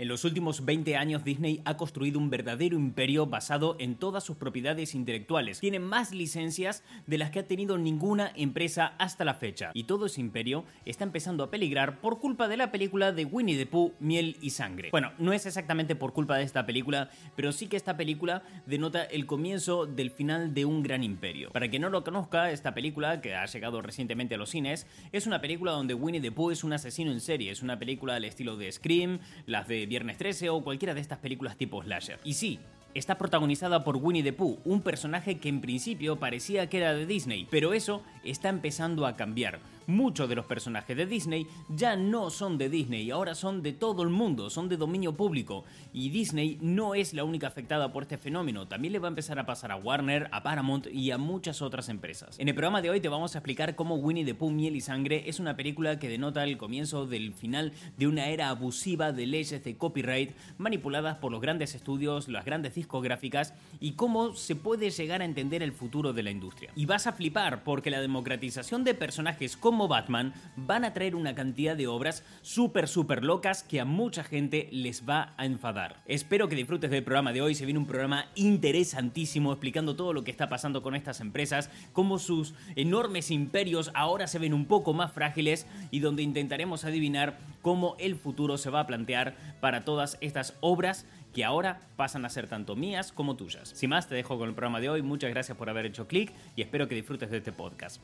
En los últimos 20 años Disney ha construido un verdadero imperio basado en todas sus propiedades intelectuales. Tiene más licencias de las que ha tenido ninguna empresa hasta la fecha. Y todo ese imperio está empezando a peligrar por culpa de la película de Winnie the Pooh, Miel y Sangre. Bueno, no es exactamente por culpa de esta película, pero sí que esta película denota el comienzo del final de un gran imperio. Para quien no lo conozca, esta película, que ha llegado recientemente a los cines, es una película donde Winnie the Pooh es un asesino en serie. Es una película al estilo de Scream, las de Viernes 13 o cualquiera de estas películas tipo slasher. Y sí, está protagonizada por Winnie the Pooh, un personaje que en principio parecía que era de Disney, pero eso está empezando a cambiar. Muchos de los personajes de Disney ya no son de Disney, ahora son de todo el mundo, son de dominio público. Y Disney no es la única afectada por este fenómeno, también le va a empezar a pasar a Warner, a Paramount y a muchas otras empresas. En el programa de hoy te vamos a explicar cómo Winnie the Pooh, Miel y Sangre es una película que denota el comienzo del final de una era abusiva de leyes de copyright manipuladas por los grandes estudios, las grandes discográficas y cómo se puede llegar a entender el futuro de la industria. Y vas a flipar porque la democratización de personajes como Batman van a traer una cantidad de obras súper, súper locas que a mucha gente les va a enfadar. Espero que disfrutes del programa de hoy. Se viene un programa interesantísimo explicando todo lo que está pasando con estas empresas, cómo sus enormes imperios ahora se ven un poco más frágiles y donde intentaremos adivinar cómo el futuro se va a plantear para todas estas obras que ahora pasan a ser tanto mías como tuyas. Sin más, te dejo con el programa de hoy. Muchas gracias por haber hecho clic y espero que disfrutes de este podcast.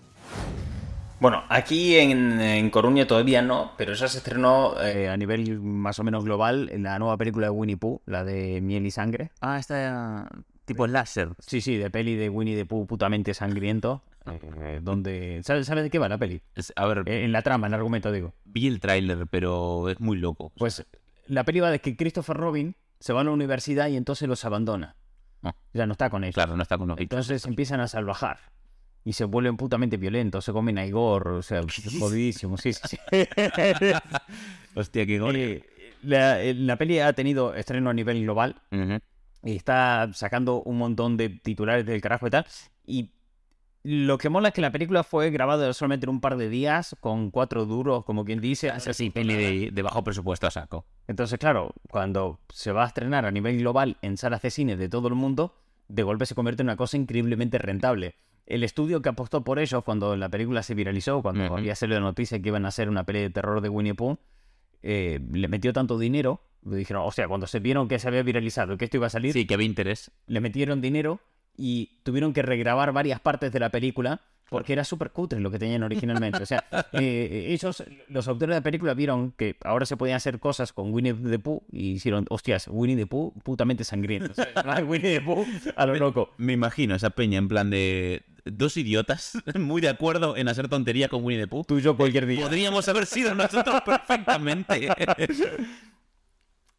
Bueno, aquí en, Coruña todavía no, pero ya se estrenó eh, a nivel más o menos global en la nueva película de Winnie Pooh, la de Miel y Sangre. Ah, esta tipo láser. Sí, sí, de peli de Winnie the Pooh putamente sangriento. Eh, donde ¿sabes, de qué va la peli? a ver, eh, en la trama, en el argumento, digo. Vi el tráiler, pero es muy loco. Pues la peli va de que Christopher Robin se va a la universidad y entonces los abandona. Ah. Ya no está con ellos. Claro, no está con ellos. Entonces empiezan a salvajar y se vuelven putamente violentos, se comen a Igor, o sea, jodidísimo, sí, sí, Hostia, qué gore. Eh, la, eh, la, peli ha tenido estreno a nivel global y está sacando un montón de titulares del carajo y tal. Y lo que mola es que la película fue grabada solamente en un par de días, con cuatro duros, como quien dice. Así, peli de, bajo presupuesto a saco. Entonces, claro, cuando se va a estrenar a nivel global en salas de cine de todo el mundo, de golpe se convierte en una cosa increíblemente rentable el estudio que apostó por ellos cuando la película se viralizó, cuando había salido la noticia que iban a hacer una peli de terror de Winnie Pooh, eh, le metió tanto dinero, le dijeron, o sea, cuando se vieron que se había viralizado, que esto iba a salir, sí, que había interés, le metieron dinero y tuvieron que regrabar varias partes de la película porque era súper cutre lo que tenían originalmente. O sea, eh, ellos, los autores de la película, vieron que ahora se podían hacer cosas con Winnie the Pooh y hicieron, hostias, Winnie the Pooh putamente sangriento. Winnie the Pooh a lo loco. Me imagino esa peña en plan de dos idiotas muy de acuerdo en hacer tontería con Winnie the Pooh. Tú y yo cualquier día. Podríamos haber sido nosotros perfectamente.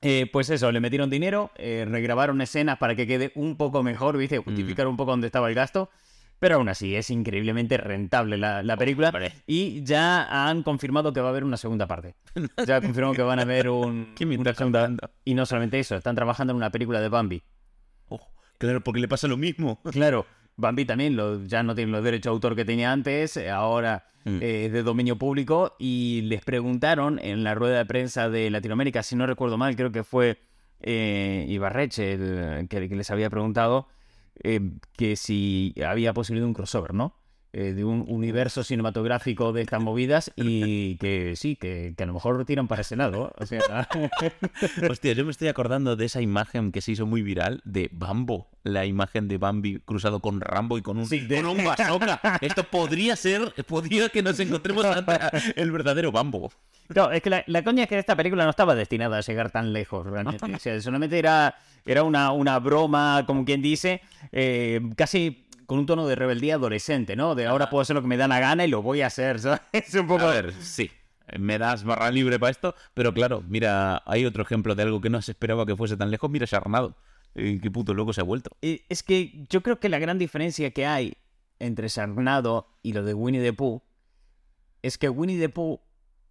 Eh, pues eso, le metieron dinero, eh, regrabaron escenas para que quede un poco mejor, ¿viste? Justificar un poco dónde estaba el gasto. Pero aún así, es increíblemente rentable la, película. Y ya han confirmado que va a haber una segunda parte. Ya confirmado que van a ver un, una segunda. Y no solamente eso, están trabajando en una película de Bambi. Oh, claro, porque le pasa lo mismo. Claro, Bambi también ya no tiene los derechos de autor que tenía antes, eh, ahora mm. eh, es de dominio público. Y les preguntaron en la rueda de prensa de Latinoamérica, si no recuerdo mal, creo que fue eh, Ibarreche el que les había preguntado eh, que si había posibilidad de un crossover, ¿no? Eh, de un universo cinematográfico de estas movidas y que sí, que, a lo mejor tiran para ese lado. Hostia, yo me estoy acordando de esa imagen que se hizo muy viral de Bambo, la imagen de Bambi cruzado con Rambo y con un, con un Esto podría ser, podría que nos encontremos ante el verdadero Bambo. No, es que la, coña es que esta película no estaba destinada a llegar tan lejos, realmente. O sea, solamente era, era una, una broma, como quien dice, eh, casi con un tono de rebeldía adolescente, ¿no? De ahora puedo hacer lo que me da la gana y lo voy a hacer, ¿sabes? Es un poco... A ver, sí. Me das barra libre para esto, pero claro, mira, hay otro ejemplo de algo que no se esperaba que fuese tan lejos. Mira, Sharnado. Qué puto loco se ha vuelto. Es que yo creo que la gran diferencia que hay entre Sharnado y lo de Winnie the Pooh es que Winnie the Pooh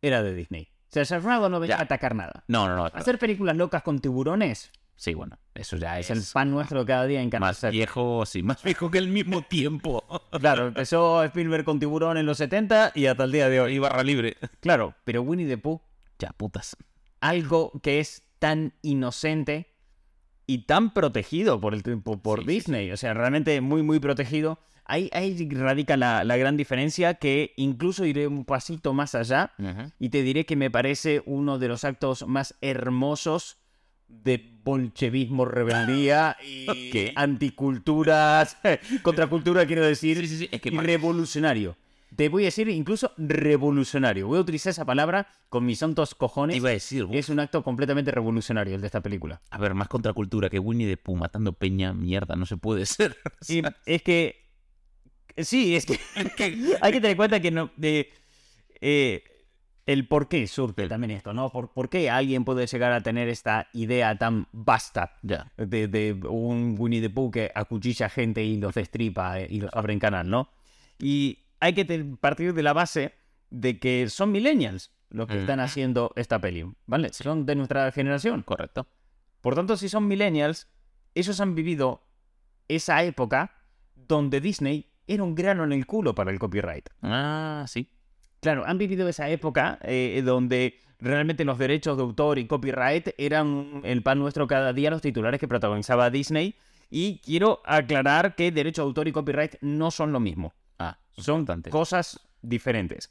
era de Disney. O sea, Sharnado no venía a atacar nada. No, no, no. Hacer películas locas con tiburones, Sí, bueno, eso ya es. el pan nuestro cada día en Más viejo, sí, más viejo que el mismo tiempo. claro, empezó Spielberg con Tiburón en los 70 y hasta el día de hoy. Y barra libre. Claro, pero Winnie the Pooh. Ya, putas. Algo que es tan inocente y tan protegido por, el, por, por Sí, sí, Disney. O sea, realmente muy, muy protegido. Ahí, ahí radica la, la gran diferencia que incluso iré un pasito más allá y te diré que me parece uno de los actos más hermosos de bolchevismo, rebeldía y ¿Qué? anticulturas, contracultura quiero decir, Sí, sí, sí, es que y revolucionario. Te voy a decir incluso revolucionario. Voy a utilizar esa palabra con mis santos cojones. iba a decir, uf, Es un acto completamente revolucionario el de esta película. a ver, más contracultura que Winnie the Pooh matando peña, mierda, no se puede ser. Y es que... Sí, es que hay que tener en cuenta que no... eh, el por qué surge también esto, ¿no? Por, ¿Por qué alguien puede llegar a tener esta idea tan vasta ya. de, de un Winnie the Pooh que acuchilla gente y los destripa eh, y los abre en canal, ¿no? Y hay que partir de la base de que son millennials los que están haciendo esta peli, ¿vale? Son de nuestra generación. Correcto. Por tanto, si son millennials, ellos han vivido esa época donde Disney era un grano en el culo para el copyright. Ah, sí. Claro, han vivido esa época eh, donde realmente los derechos de autor y copyright eran el pan nuestro cada día, los titulares que protagonizaba Disney. Y quiero aclarar que derecho de autor y copyright no son lo mismo. Ah, Son importante. cosas diferentes.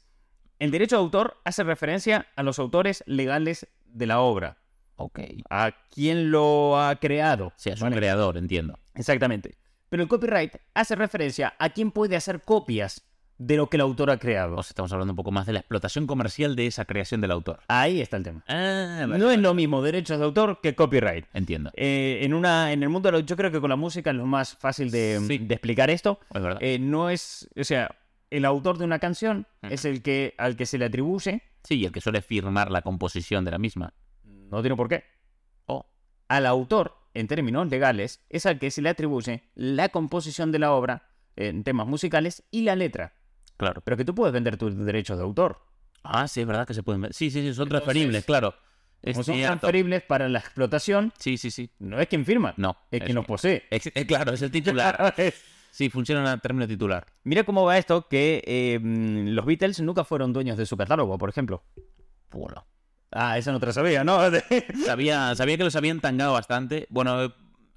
El derecho de autor hace referencia a los autores legales de la obra, Ok. a quien lo ha creado. Sí, es un ¿vale? creador, entiendo. Exactamente. Pero el copyright hace referencia a quien puede hacer copias de lo que el autor ha creado. O sea, estamos hablando un poco más de la explotación comercial de esa creación del autor. Ahí está el tema. Ah, vale. No es lo mismo derechos de autor que copyright. Entiendo. Eh, en, una, en el mundo, de lo- yo creo que con la música es lo más fácil de, Sí. de explicar esto. Es verdad. Eh, no es, o sea, el autor de una canción es el que al que se le atribuye, Sí, el que suele firmar la composición de la misma. no tiene por qué. Oh, Al autor, en términos legales, es al que se le atribuye la composición de la obra en temas musicales y la letra. Claro. Pero que tú puedes vender tus derechos de autor. Ah, sí, es verdad que se pueden ver. Sí, sí, sí, son Entonces, transferibles, claro. Como son cierto. transferibles para la explotación, Sí, sí, sí. no es quien firma, No. es quien los posee. Es- claro, es el titular. Sí, funciona en término titular. Mira cómo va esto, que eh, mm, los Beatles nunca fueron dueños de su catálogo, por ejemplo. Bueno. Ah, esa no te la sabía, ¿no? Sabía, sabía que los habían tangado bastante. Bueno,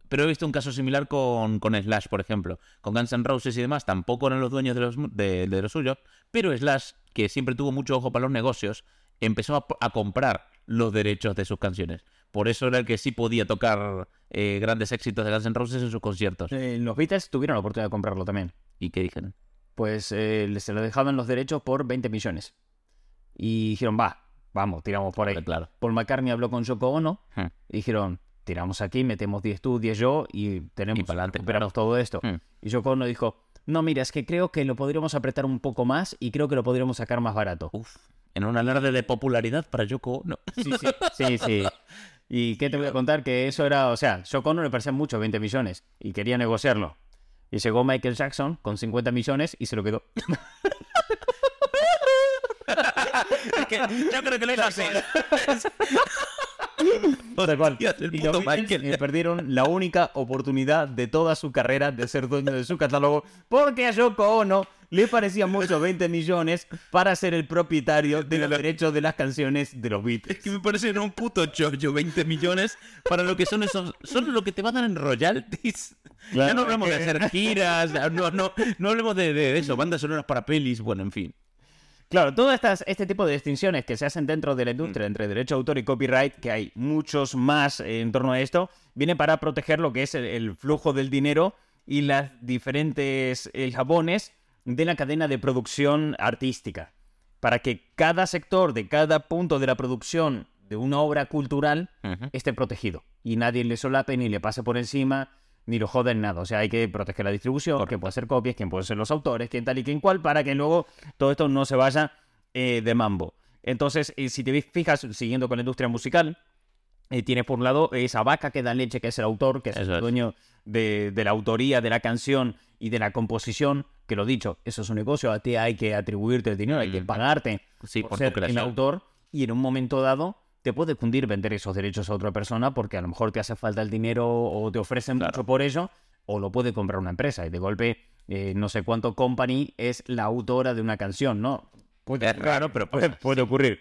pero he visto un caso similar con, con Slash, por ejemplo. Con Guns N' Roses y demás, tampoco eran los dueños de los, de, de los suyos. Pero Slash, que siempre tuvo mucho ojo para los negocios, empezó a, a comprar los derechos de sus canciones. Por eso era el que sí podía tocar eh, grandes éxitos de Guns N' Roses en sus conciertos. Eh, los Beatles tuvieron la oportunidad de comprarlo también. ¿Y qué dijeron? Pues eh, se lo dejaban los derechos por 20 millones. Y dijeron, va, vamos, tiramos por ahí. Claro. Paul McCartney habló con Yoko Ono Hmm. y dijeron, tiramos aquí, metemos 10 tú, 10 yo y tenemos Y recuperamos todo esto. Hmm. Y Yoko Ono dijo, no, mira, es que creo que lo podríamos apretar un poco más y creo que lo podríamos sacar más barato. Uf, en un alarde de popularidad para Yoko Ono. Sí, sí, sí, sí. ¿Y qué te voy a contar? Que eso era, o sea, Yoko Ono le parecían mucho 20 millones y quería negociarlo. Y llegó Michael Jackson con 50 millones y se lo quedó. yo creo que lo iba a hacer. Tal cual. Y los Michael. eh, perdieron la única oportunidad de toda su carrera de ser dueño de su catálogo porque a Yoko Ono le parecía mucho 20 millones para ser el propietario de los derechos de las canciones de los Beatles. Es que me parecen un puto chollo 20 millones para lo que son esos. Son lo que te van a dar en royalties. Ya no hablamos de hacer giras, no, no, no hablemos de, de eso, bandas sonoras para pelis, bueno, en fin. Claro, todo estas, este tipo de distinciones que se hacen dentro de la industria entre derecho de autor y copyright, que hay muchos más eh, en torno a esto, viene para proteger lo que es el, el flujo del dinero y las diferentes eh, jabones de la cadena de producción artística. Para que cada sector de cada punto de la producción de una obra cultural esté protegido. Y nadie le solape ni le pase por encima ni lo joda en nada. O sea, hay que proteger la distribución, quién puede hacer copias, quién pueden ser los autores, quién tal y quién cual, para que luego todo esto no se vaya eh, de mambo. Entonces, eh, si te fijas, siguiendo con la industria musical, eh, tienes por un lado esa vaca que da leche, que es el autor, que es Eso el es. dueño de, de la autoría de la canción y de la composición, que lo dicho, eso es un negocio, a ti hay que atribuirte el dinero, hay que Ujú. pagarte Sí, por por ser el autor y en un momento dado te puede fundir vender esos derechos a otra persona porque a lo mejor te hace falta el dinero o te ofrecen Claro. mucho por ello o lo puede comprar una empresa y de golpe eh, no sé cuánto company es la autora de una canción, ¿no? Puede, Es raro, pero puede, puede ocurrir.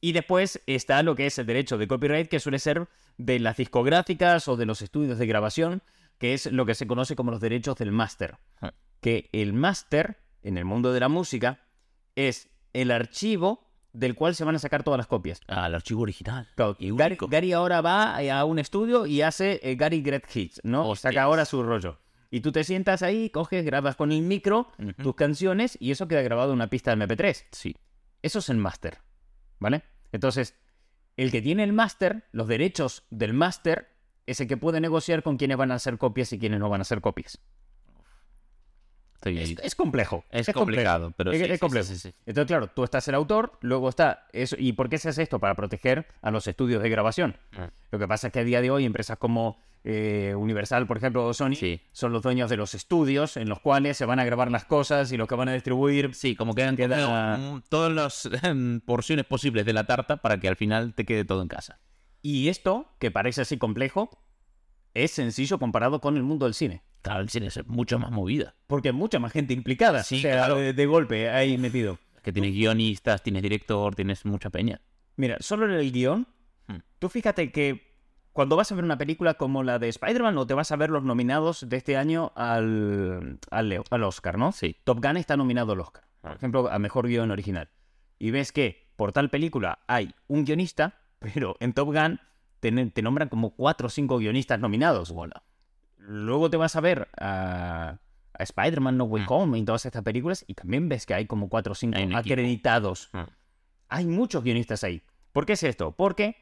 Y después está lo que es el derecho de copyright, que suele ser de las discográficas o de los estudios de grabación, que es lo que se conoce como los derechos del máster. Ah. Que el máster, en el mundo de la música, es el archivo del cual se van a sacar todas las copias. Ah, el archivo original. Claro, Y Gary, ahora va a un estudio y hace eh, Gary Great Hits, ¿no? Hostias. Saca ahora su rollo. Y tú te sientas ahí, coges, grabas con el micro tus canciones y eso queda grabado en una pista de MP3. Sí. Eso es el máster, ¿vale? Entonces, el que tiene el máster, los derechos del máster, es el que puede negociar con quiénes van a hacer copias y quiénes no van a hacer copias. Estoy Es, complejo. Es complicado, pero Es- sí, es complejo. sí, sí, sí. Entonces, claro, tú estás el autor, luego está eso. ¿Y por qué se hace esto? Para proteger a los estudios de grabación. Ah. Lo que pasa es que a día de hoy empresas como eh, Universal, por ejemplo, o Sony, son los dueños de los estudios en los cuales se van a grabar las cosas y los que van a distribuir. Sí, como que han Queda- todas las em, porciones posibles de la tarta para que al final te quede todo en casa. Y esto, que parece así complejo, es sencillo comparado con el mundo del cine. Cine es mucho más movida. Porque hay mucha más gente implicada. Sí, o sea, claro. de, de golpe ahí metido. Que tienes guionistas, tienes director, tienes mucha peña. Mira, solo en el guion, Hmm. tú fíjate que cuando vas a ver una película como la de Spider-Man o te vas a ver los nominados de este año al, al, al Oscar, ¿no? Sí. Top Gun está nominado al Oscar, por ejemplo, a Mejor Guión Original. Y ves que por tal película hay un guionista, pero en Top Gun te, te nombran como cuatro o cinco guionistas nominados. Luego te vas a ver a, a Spider-Man No Way Mm. Home y todas estas películas y también ves que hay como cuatro o cinco acreditados. Mm. Hay muchos guionistas ahí. ¿Por qué es esto? Porque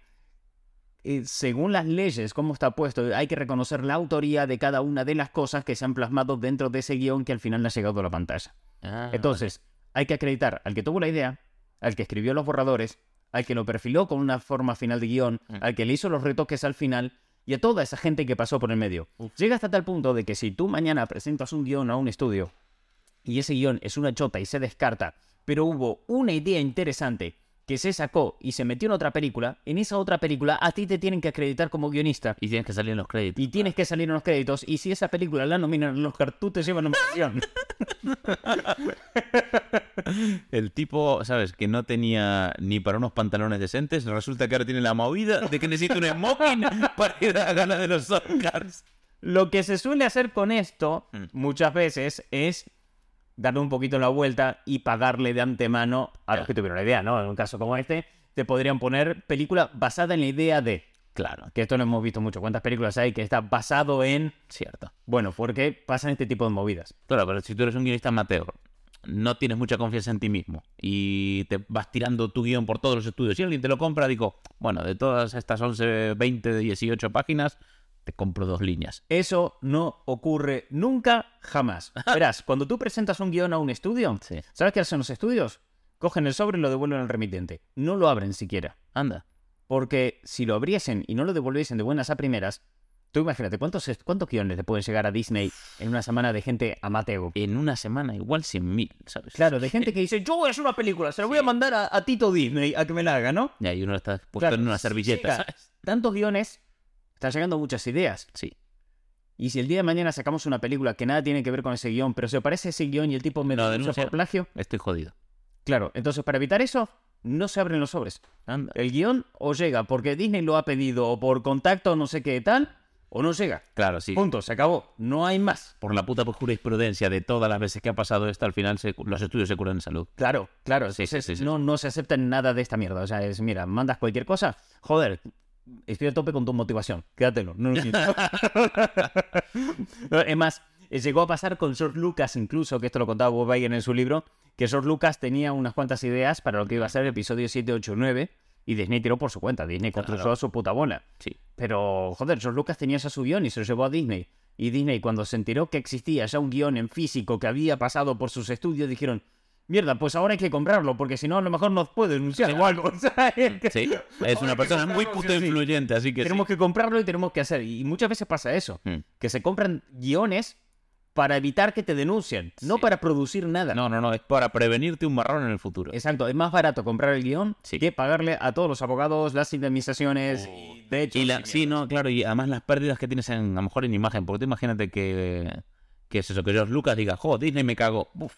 eh, según las leyes, como está puesto, hay que reconocer la autoría de cada una de las cosas que se han plasmado dentro de ese guion que al final le ha llegado a la pantalla. Ah, Entonces, hay que acreditar al que tuvo la idea, al que escribió los borradores, al que lo perfiló con una forma final de guion, Mm. al que le hizo los retoques al final y a toda esa gente que pasó por el medio. Llega hasta tal punto de que si tú mañana presentas un guion a un estudio y ese guion es una chota y se descarta, pero hubo una idea interesante que se sacó y se metió en otra película, en esa otra película a ti te tienen que acreditar como guionista Y tienes que salir en los créditos. y tienes que salir en los créditos y si esa película la nominan al Oscar, tú te llevas nominación. El tipo, ¿sabes? Que no tenía ni para unos pantalones decentes. Resulta que ahora tiene la movida de que necesita un smoking para ir a la gala de los Oscars. Lo que se suele hacer con esto Mm. muchas veces es darle un poquito la vuelta y pagarle de antemano a los que tuvieron la idea, ¿no? En un caso como este, te podrían poner película basada en la idea de. Claro, Que esto no hemos visto mucho. ¿Cuántas películas hay que está basado en. cierto. Bueno, porque pasan este tipo de movidas. Claro, pero si tú eres un guionista amateur, no tienes mucha confianza en ti mismo y te vas tirando tu guion por todos los estudios y alguien te lo compra, digo, bueno, de todas estas 11, 20, 18 páginas, te compro dos líneas. Eso no ocurre nunca, jamás. Verás, cuando tú presentas un guion a un estudio, Sí. ¿sabes qué hacen los estudios? Cogen el sobre y lo devuelven al remitente. No lo abren siquiera. Anda. Porque si lo abriesen y no lo devolviesen de buenas a primeras, tú imagínate, ¿cuántos, cuántos guiones le pueden llegar a Disney en una semana de gente amateur? En una semana igual 100.000, ¿sabes? Claro, de gente que dice, yo voy a hacer una película, se la voy a mandar a, a Tito Disney a que me la haga, ¿no? Y ahí uno está puesto Claro, en una servilleta. Tantos guiones, están llegando muchas ideas. Sí. Y si el día de mañana sacamos una película que nada tiene que ver con ese guion, pero se parece a ese guion y el tipo me Lo denuncia por plagio, Estoy jodido. claro, entonces para evitar eso, no se abren los sobres. Anda. El guion o llega porque Disney lo ha pedido o por contacto no sé qué tal, o no llega. Claro, sí. Punto, se acabó. No hay más. Por la puta jurisprudencia de todas las veces que ha pasado esto, al final se- los estudios se curan en salud. Claro, claro. Sí, sí, entonces sí, sí. No, no se acepta nada de esta mierda. O sea, es, mira, mandas cualquier cosa. Joder, estoy a tope con tu motivación. Quédatelo. No lo quiero. es más, llegó a pasar con George Lucas incluso, que esto lo contaba Bob Iger en su libro, que George Lucas tenía unas cuantas ideas para lo que iba a ser el episodio 7, 8, 9, y Disney tiró por su cuenta. Disney construyó Claro. su puta bola. Sí. Pero, joder, George Lucas tenía ya su guion y se lo llevó a Disney. Y Disney, cuando se enteró que existía ya un guion en físico que había pasado por sus estudios, dijeron, mierda, pues ahora hay que comprarlo, porque si no, a lo mejor nos puede denunciar o algo. O sea, es que Sí, es una persona muy puto Sí, sí. influyente, así que tenemos que comprarlo y tenemos que hacer. Y muchas veces pasa eso, sí. Mm. que se compran guiones para evitar que te denuncien, no Sí. para producir nada. No, no, no, es para prevenirte un marrón en el futuro. Exacto, es más barato comprar el guion Sí. que pagarle a todos los abogados las indemnizaciones y de hecho Y la, sí, no, claro, y además las pérdidas que tienes en, a lo mejor en imagen, porque tú imagínate que, que es eso, que George Lucas diga, jo, Disney me cago. Uf,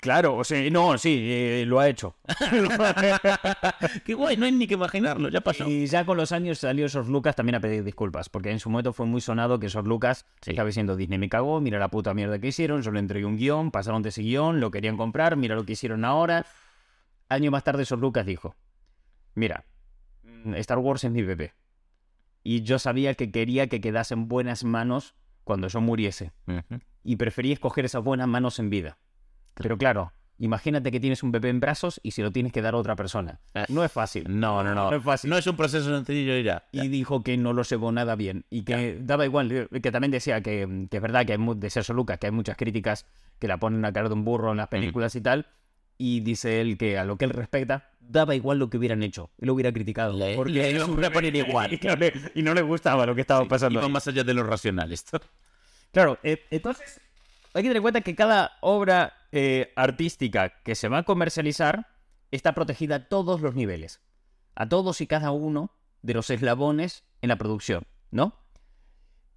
Claro, o sea, no, sí, eh, lo ha hecho. Qué guay, no hay ni que imaginarlo, ya pasó. Y ya con los años salió George Lucas también a pedir disculpas, porque en su momento fue muy sonado que George Lucas Sí. estaba diciendo Disney me cagó, mira la puta mierda que hicieron, yo le entregué un guion, pasaron de ese guion, lo querían comprar, mira lo que hicieron ahora. Año más tarde George Lucas dijo, mira, mm, Star Wars es mi bebé. Y yo sabía que quería que quedase en buenas manos cuando yo muriese. Y preferí escoger esas buenas manos en vida. Pero claro, imagínate que tienes un bebé en brazos y se lo tienes que dar a otra persona. Eh. No es fácil. No, no, no. No es fácil. No es un proceso sencillo ya. Y dijo que no lo llevó nada bien. Y que daba igual, eh, que también decía que, que es verdad que hay de Sergio Lucas, que hay muchas críticas que la ponen a cara de un burro en las películas y tal. Y dice él que a lo que él respecta, daba igual lo que hubieran hecho. Él lo hubiera criticado. Le- porque le iba a poner igual. Y no, le, y no le gustaba lo que estaba pasando. Iba más allá de lo racional esto. Claro, eh, entonces hay que tener en cuenta que cada obra eh, artística que se va a comercializar está protegida a todos los niveles, a todos y cada uno de los eslabones en la producción, ¿no?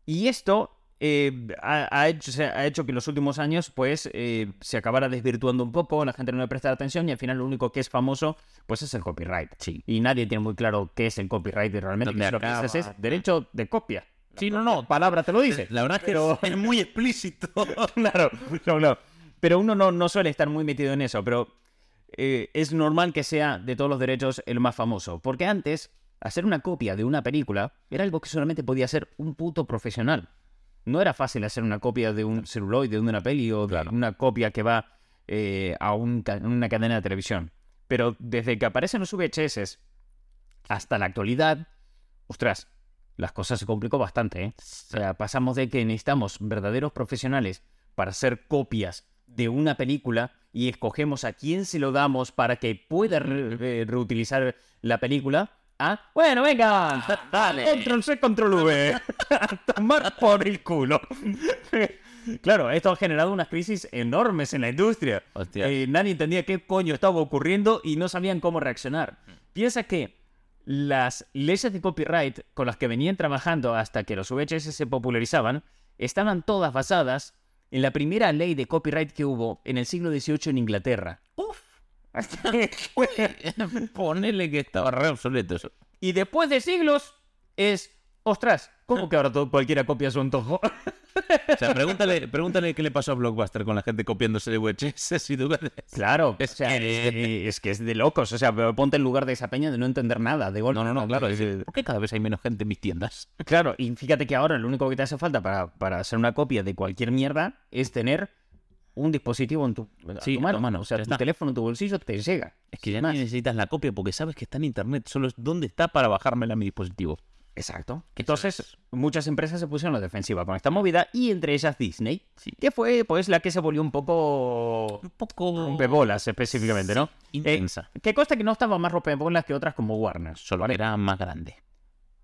Y esto eh, ha, ha hecho, se ha hecho que en los últimos años pues eh, se acabara desvirtuando un poco, la gente no le presta atención y al final lo único que es famoso pues es el copyright. Sí. Y nadie tiene muy claro qué es el copyright realmente. ¿Dónde que lo que es derecho de copia. Sí, no, no. Palabra te lo dice. La verdad es que Pero- es muy explícito. claro, no, no. Pero uno no, no suele estar muy metido en eso, pero eh, es normal que sea de todos los derechos el más famoso. Porque antes, hacer una copia de una película era algo que solamente podía hacer un puto profesional. No era fácil hacer una copia de un celuloide, de una peli o de Claro. una copia que va eh, a un ca- una cadena de televisión. Pero desde que aparecen los VHS hasta la actualidad, ostras, las cosas se complicó bastante, ¿eh? O sea, pasamos de que necesitamos verdaderos profesionales para hacer copias de una película y escogemos a quién se lo damos para que pueda re- reutilizar la película. A, bueno, venga, dale. Control C, control V. Tomar por el culo. claro, esto ha generado unas crisis enormes en la industria. Eh, nadie entendía qué coño estaba ocurriendo y no sabían cómo reaccionar. Piensa que las leyes de copyright con las que venían trabajando hasta que los VHS se popularizaban estaban todas basadas en la primera ley de copyright que hubo en el siglo XVIII en Inglaterra. Uf. Ponele que estaba re obsoleto eso. y después de siglos es, ostras, ¿cómo que ahora todo, cualquiera copia su antojo? O sea, pregúntale, pregúntale qué le pasó a Blockbuster con la gente copiándose de VHS si tú ves. Claro, Es o sea, que- es, que es de locos. O sea, pero ponte en lugar de esa peña de no entender nada. De golpe. No, no, no, claro. ¿Por qué cada vez hay menos gente en mis tiendas? Claro, y fíjate que ahora lo único que te hace falta para, para hacer una copia de cualquier mierda es tener un dispositivo en tu, Sí, tu mano. O sea, tu está. teléfono en tu bolsillo te llega. Es que ya ni necesitas la copia porque sabes que está en internet. Solo es dónde está para bajármela a mi dispositivo. Exacto. Entonces, muchas empresas se pusieron a la defensiva con esta movida y entre ellas Disney, Sí. que fue pues la que se volvió un poco Un poco rompebolas específicamente, ¿no? intensa. Eh, que consta que no estaba más rompebolas que otras como Warner. Solo era más grande,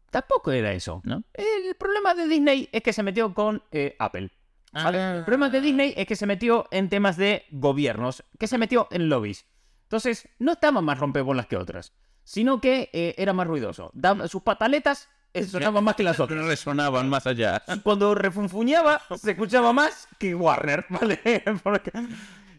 Tampoco era eso. ¿no? El problema de Disney es que se metió con eh, Apple. ¿vale? El problema de Disney es que se metió en temas de gobiernos, que se metió en lobbies. Entonces, no estaba más rompebolas que otras, sino que eh, era más ruidoso. Daba- sus pataletas eh, sonaban más que las otras. Resonaban más allá. Cuando refunfuñaba, se escuchaba más que Warner, ¿vale? Porque,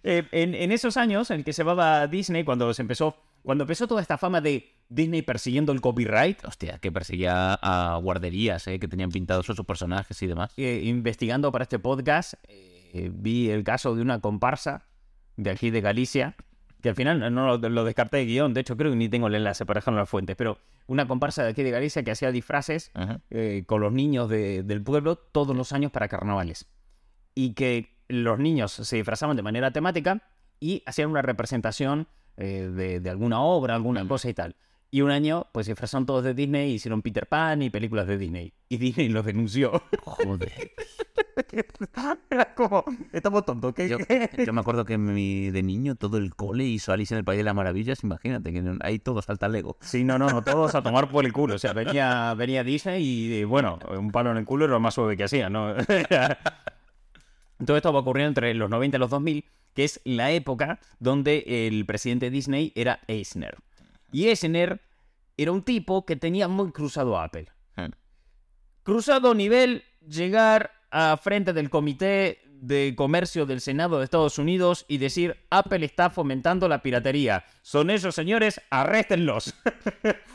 eh, en, en esos años en que se llevaba Disney, cuando se empezó, cuando empezó toda esta fama de Disney persiguiendo el copyright, Hostia, que perseguía a guarderías, ¿eh? que tenían pintados sus personajes y demás. eh, investigando para este podcast, eh, vi el caso de una comparsa de aquí de Galicia, que al final no lo, lo descarté de guion, de hecho creo que ni tengo el enlace para dejarlo en las fuentes, pero una comparsa de aquí de Galicia que hacía disfraces Ajá. eh, con los niños de- del pueblo todos los años para carnavales. Y que los niños se disfrazaban de manera temática y hacían una representación eh, de, de alguna obra, alguna cosa y tal. Y un año, pues se disfrazaron todos de Disney, hicieron Peter Pan y películas de Disney. Y Disney los denunció. Joder. Era como, estamos tontos, ¿qué? Yo, yo me acuerdo que mi- de niño todo el cole hizo Alice en el País de las Maravillas. Imagínate, que ahí todo salta Lego. Sí, no, no, no, todos a tomar por el culo. O sea, venía, venía Disney y, bueno, un palo en el culo era lo más suave que hacía, ¿no? Todo esto va ocurriendo entre los 90 y los 2000, que es la época donde el presidente de Disney era Eisner. Y Eisner era un tipo que tenía muy cruzado a Apple. Cruzado nivel llegar a frente del comité de Comercio del Senado de Estados Unidos y decir Apple está fomentando la piratería. Son esos señores, arréstenlos.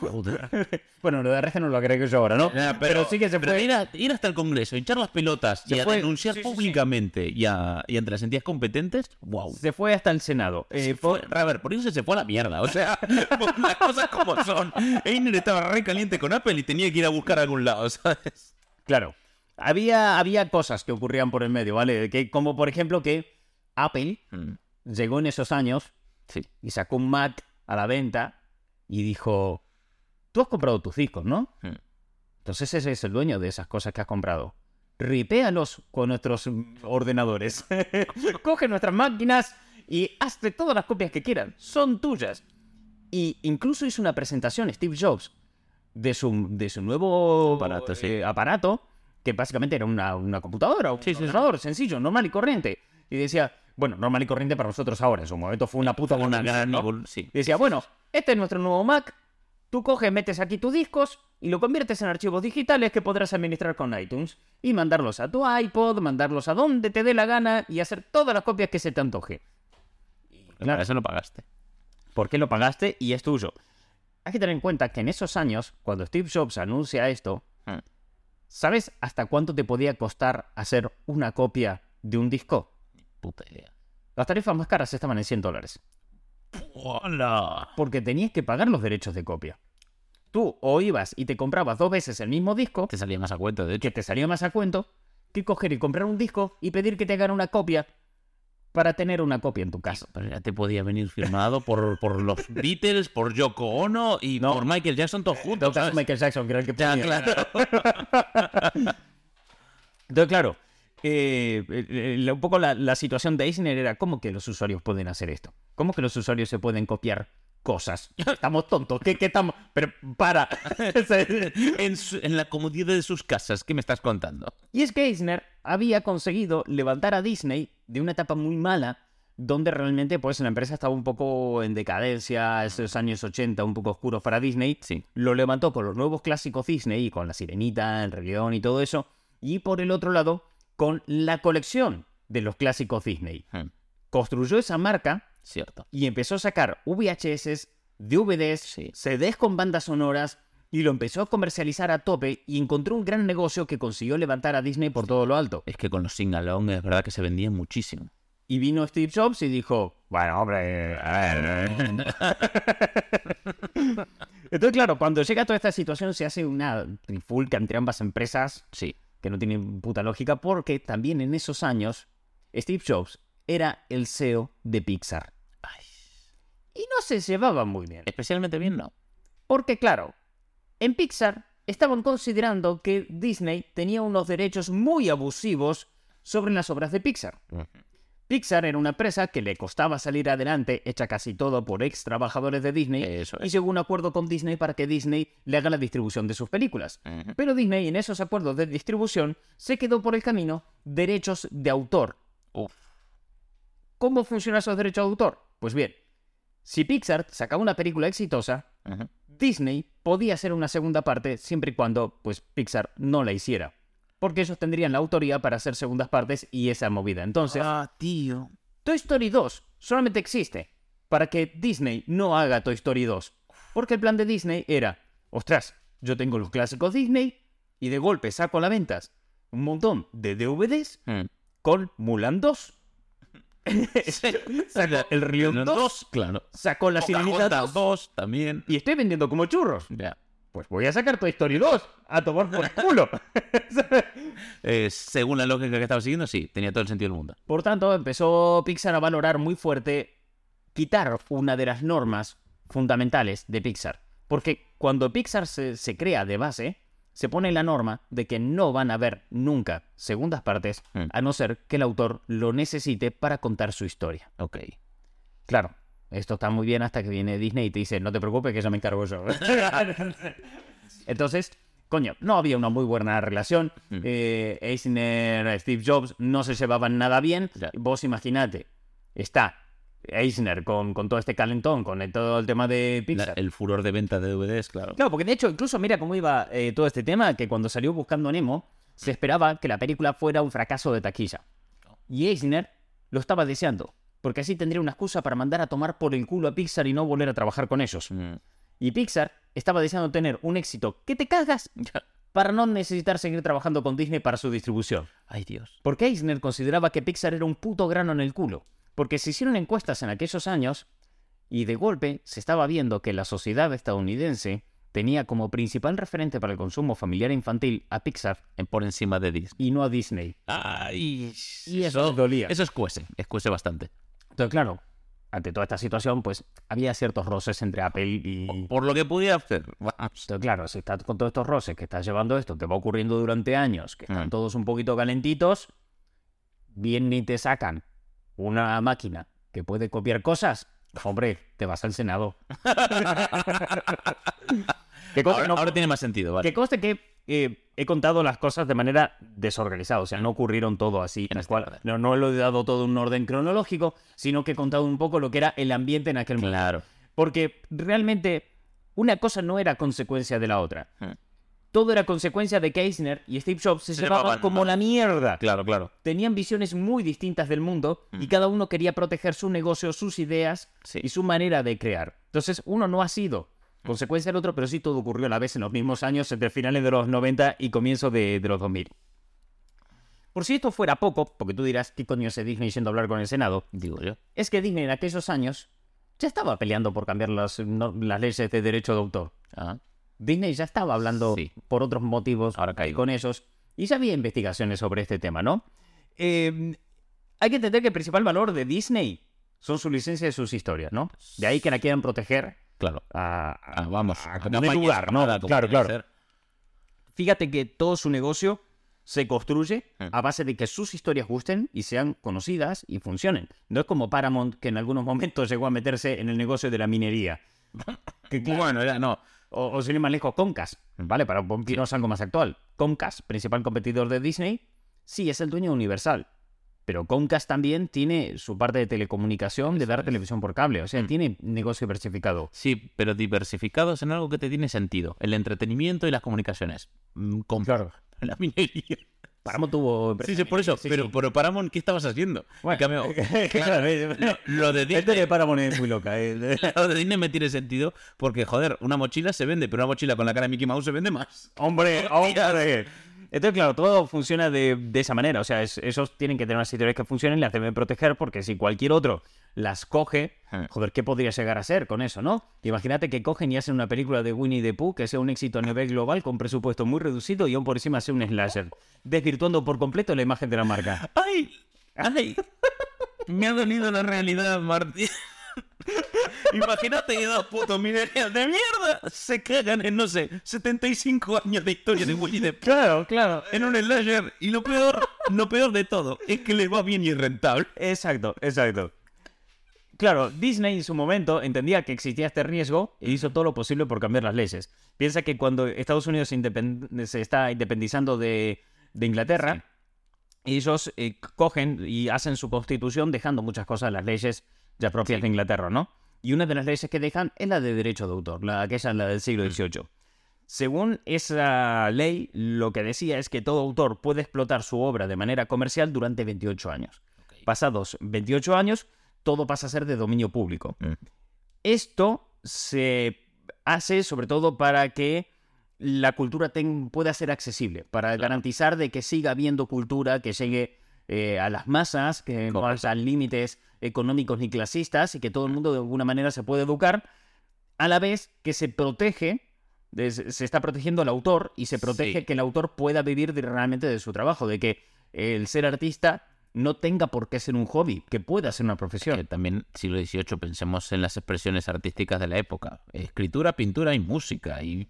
bueno, lo de arresten no lo agrego yo ahora, ¿no? Pero, sí que se fue. ir, a- ir hasta el Congreso, hinchar las pelotas y Se a fue- denunciar sí, sí, sí. públicamente Y, a- y ante las entidades competentes, wow. Se fue hasta el Senado. Eh, Fue- a ver, por eso se fue a la mierda. O sea, por las cosas como son. Einer estaba re caliente con Apple y tenía que ir a buscar a algún lado, ¿sabes? Claro. Había, había cosas que ocurrían por el medio, ¿vale? Que, como por ejemplo que Apple llegó en esos años Sí. y sacó un Mac a la venta y dijo, tú has comprado tus discos, ¿no? Mm. Entonces ese es el dueño de esas cosas que has comprado. Ripéalos con nuestros mm, ordenadores. Coge nuestras máquinas y hazte todas las copias que quieran. Son tuyas. Y incluso hizo una presentación Steve Jobs de su, de su nuevo Aparato, sí. eh, aparato, que básicamente era una, una computadora, un Sí, ordenador sencillo, normal y corriente. Y decía, bueno, normal y corriente para nosotros ahora, en su momento fue una puta Una gran ¿no? evol- sí. Y decía, bueno, este es nuestro nuevo Mac. Tú coges, metes aquí tus discos y lo conviertes en archivos digitales que podrás administrar con iTunes y mandarlos a tu iPod, mandarlos a donde te dé la gana y hacer todas las copias que se te antoje. Claro, eso lo pagaste. ¿Por qué lo pagaste y es tuyo? Hay que tener en cuenta que en esos años, cuando Steve Jobs anuncia esto, Hmm. ¿Sabes hasta cuánto te podía costar hacer una copia de un disco? Puta idea. Las tarifas más caras estaban en 100 dólares. ¡Hola! porque tenías que pagar los derechos de copia. Tú o ibas y te comprabas dos veces el mismo disco, Te salía más a cuento, de hecho. que te salía más a cuento, que coger y comprar un disco y pedir que te hagan una copia para tener una copia en tu casa. Pero ya te podía venir firmado por, por los Beatles, por Yoko Ono y No. por Michael Jackson todos juntos. Michael Jackson, que el que Ya, ponía. claro. Entonces, claro, eh, eh, eh, un poco la, la situación de Eisner era cómo que los usuarios pueden hacer esto. ¿Cómo que los usuarios se pueden copiar cosas? Estamos tontos. ¿Qué, qué estamos? Pero para. en, su- en la comodidad de sus casas, ¿qué me estás contando? Y es que Eisner había conseguido levantar a Disney de una etapa muy mala, donde realmente pues la empresa estaba un poco en decadencia, esos años 80 un poco oscuros para Disney. Sí. Lo levantó con los nuevos clásicos Disney, y con La Sirenita, El Rey León y todo eso. Y por el otro lado, con la colección de los clásicos Disney. Hmm, Construyó esa marca Cierto. y empezó a sacar VHS, DVDs, Sí. CDs con bandas sonoras y lo empezó a comercializar a tope y encontró un gran negocio que consiguió levantar a Disney por todo lo alto. Es que con los sing-along es verdad que se vendían muchísimo. Y vino Steve Jobs y dijo, bueno, hombre, a ver. eh". Entonces, claro, cuando llega toda esta situación se hace una trifulca entre ambas empresas Sí. que no tiene puta lógica porque también en esos años Steve Jobs era el CEO de Pixar. Ay. Y no se llevaban muy bien. Especialmente bien, no. Porque claro, en Pixar estaban considerando que Disney tenía unos derechos muy abusivos sobre las obras de Pixar. Pixar era una empresa que le costaba salir adelante, hecha casi todo por ex trabajadores de Disney, Eso y llegó a un acuerdo con Disney para que Disney le haga la distribución de sus películas. Pero Disney en esos acuerdos de distribución se quedó por el camino derechos de autor. Uf. ¿Cómo funcionan esos derechos de autor? Pues bien, si Pixar sacaba una película exitosa. Disney podía hacer una segunda parte siempre y cuando pues Pixar no la hiciera. Porque ellos tendrían la autoría para hacer segundas partes y esa movida. Entonces, Ah, tío. Toy Story 2 solamente existe para que Disney no haga Toy Story 2. Porque el plan de Disney era, ostras, yo tengo los clásicos Disney y de golpe saco a la ventas un montón de DVDs Mm. con Mulan 2. El Río Los 2, dos, claro. sacó la Sirenita Pocahontas 2 2 también. y estoy vendiendo como churros. Ya. Pues voy a sacar Toy Story 2 a tomar por culo. Eh, según la lógica que estaba siguiendo, sí, tenía todo el sentido del mundo. Por tanto, empezó Pixar a valorar muy fuerte quitar una de las normas fundamentales de Pixar. Porque cuando Pixar se, se crea de base, se pone la norma de que no van a haber nunca segundas partes, Mm. a no ser que el autor lo necesite para contar su historia. Ok. Claro, esto está muy bien hasta que viene Disney y te dice, no te preocupes que eso me encargo yo. Entonces, coño, no había una muy buena relación. Mm. Eh, Eisner, Steve Jobs no se llevaban nada bien. Ya. Vos imaginate, está Eisner con, con todo este calentón, con el- todo el tema de La- Pixar. el furor de venta de DVDs, claro. Claro, porque de hecho, incluso mira cómo iba eh, todo este tema, que cuando salió Buscando a Nemo, se esperaba que la película fuera un fracaso de taquilla. Y Eisner lo estaba deseando, porque así tendría una excusa para mandar a tomar por el culo a Pixar y no volver a trabajar con ellos. Mm. Y Pixar estaba deseando tener un éxito que te cagas para no necesitar seguir trabajando con Disney para su distribución. Ay, Dios. Porque Eisner consideraba que Pixar era un puto grano en el culo. Porque se hicieron encuestas en aquellos años y de golpe se estaba viendo que la sociedad estadounidense tenía como principal referente para el consumo familiar e infantil a Pixar Por encima de Disney. y no a Disney. Ay, Y eso les dolía. Eso escuece, escuece bastante. Entonces, claro, ante toda esta situación, pues había ciertos roces entre Apple y... Por lo que pudiera hacer. Entonces, claro, si estás con todos estos roces que estás llevando esto, que va ocurriendo durante años, que están Mm. todos un poquito calentitos, bien ni te sacan una máquina que puede copiar cosas, hombre, te vas al Senado. que conste, Ahora, no- ahora tiene más sentido, vale. que conste que eh, he contado las cosas de manera desorganizada, o sea, no ocurrieron todo así, En cual. No, no lo he dado todo en un orden cronológico, sino que he contado un poco lo que era el ambiente en aquel momento. Claro. Porque realmente una cosa no era consecuencia de la otra. Todo era consecuencia de que Eisner y Steve Jobs se, Se llevaban llevaban como la mierda. Claro, claro. Tenían visiones muy distintas del mundo y Mm. cada uno quería proteger su negocio, sus ideas Sí. y su manera de crear. Entonces, uno no ha sido Mm. consecuencia del otro, pero sí todo ocurrió a la vez en los mismos años, entre finales de los 90 y comienzos de, de los 2000. Por si esto fuera poco, porque tú dirás, ¿qué coño es Disney yendo a hablar con el Senado? Digo yo. es que Disney en aquellos años ya estaba peleando por cambiar las, no- las leyes de derecho de autor. Ah, Disney ya estaba hablando Sí. por otros motivos Ahora caigo. con esos y ya había investigaciones sobre este tema, ¿no? Eh, hay que entender que el principal valor de Disney son su licencia y sus historias, ¿no? De ahí que la quieran proteger claro. a, a- Ah, vamos. a no de falles lugar, ¿no? nada, Claro, claro. Fíjate que todo su negocio se construye a base de que sus historias gusten y sean conocidas y funcionen. No es como Paramount, que en algunos momentos llegó a meterse en el negocio de la minería. Que, Bueno, ya no. O, o sin ir más lejos, Comcast, ¿vale? Para irnos algo más actual. Comcast, principal competidor de Disney, sí, es el dueño de Universal. Pero Comcast también tiene su parte de telecomunicación, de dar televisión por cable. O sea, Mm. tiene negocio diversificado. Sí, pero diversificados en algo que te tiene sentido. El entretenimiento y las comunicaciones. Mm, Con Claro. la minería. Paramount tuvo... Sí, sí, por eso. Sí, pero, sí. pero Paramount, ¿qué estabas haciendo? Bueno, cambio, claro, lo de Disney, de Paramount es muy loca. eh. lo de Disney me tiene sentido porque, joder, una mochila se vende, pero una mochila con la cara de Mickey Mouse se vende más. Hombre, hombre. Entonces, claro, todo funciona de, de esa manera. O sea, es- esos tienen que tener unas historias que funcionen y las deben proteger porque si cualquier otro las coge, Hmm. joder, ¿qué podría llegar a ser con eso, no? Imagínate que cogen y hacen una película de Winnie the Pooh que sea un éxito a nivel global con presupuesto muy reducido y aún por encima sea un slasher, desvirtuando por completo la imagen de la marca. ¡Ay! ¡Ay! Me ha dolido la realidad, Martín. Imagínate que dos putos minerías de mierda se cagan en, no sé, 75 años de historia de Winnie the Claro, claro. en un slasher. Y lo peor, lo peor de todo, es que le va bien y es rentable. Exacto, exacto. Claro, Disney en su momento entendía que existía este riesgo e hizo todo lo posible por cambiar las leyes. Piensa que cuando Estados Unidos se, está independizando de, de Inglaterra, ellos eh, cogen y hacen su constitución dejando muchas cosas en las leyes ya propias de Inglaterra, ¿no? Y una de las leyes que dejan es la de derecho de autor, la, aquella la del siglo XVIII. Según esa ley, lo que decía es que todo autor puede explotar su obra de manera comercial durante 28 años. Pasados 28 años, todo pasa a ser de dominio público. Mm. Esto se hace sobre todo para que la cultura ten- pueda ser accesible, para garantizar de que siga habiendo cultura, que llegue eh, a las masas, que no haya límites económicos ni clasistas y que todo el mundo de alguna manera se pueda educar, a la vez que se protege, se está protegiendo al autor y se protege Sí. que el autor pueda vivir realmente de su trabajo, de que el ser artista no tenga por qué ser un hobby, que pueda ser una profesión. Que también, siglo XVIII, pensemos en las expresiones artísticas de la época. Escritura, pintura y música. ¿Y,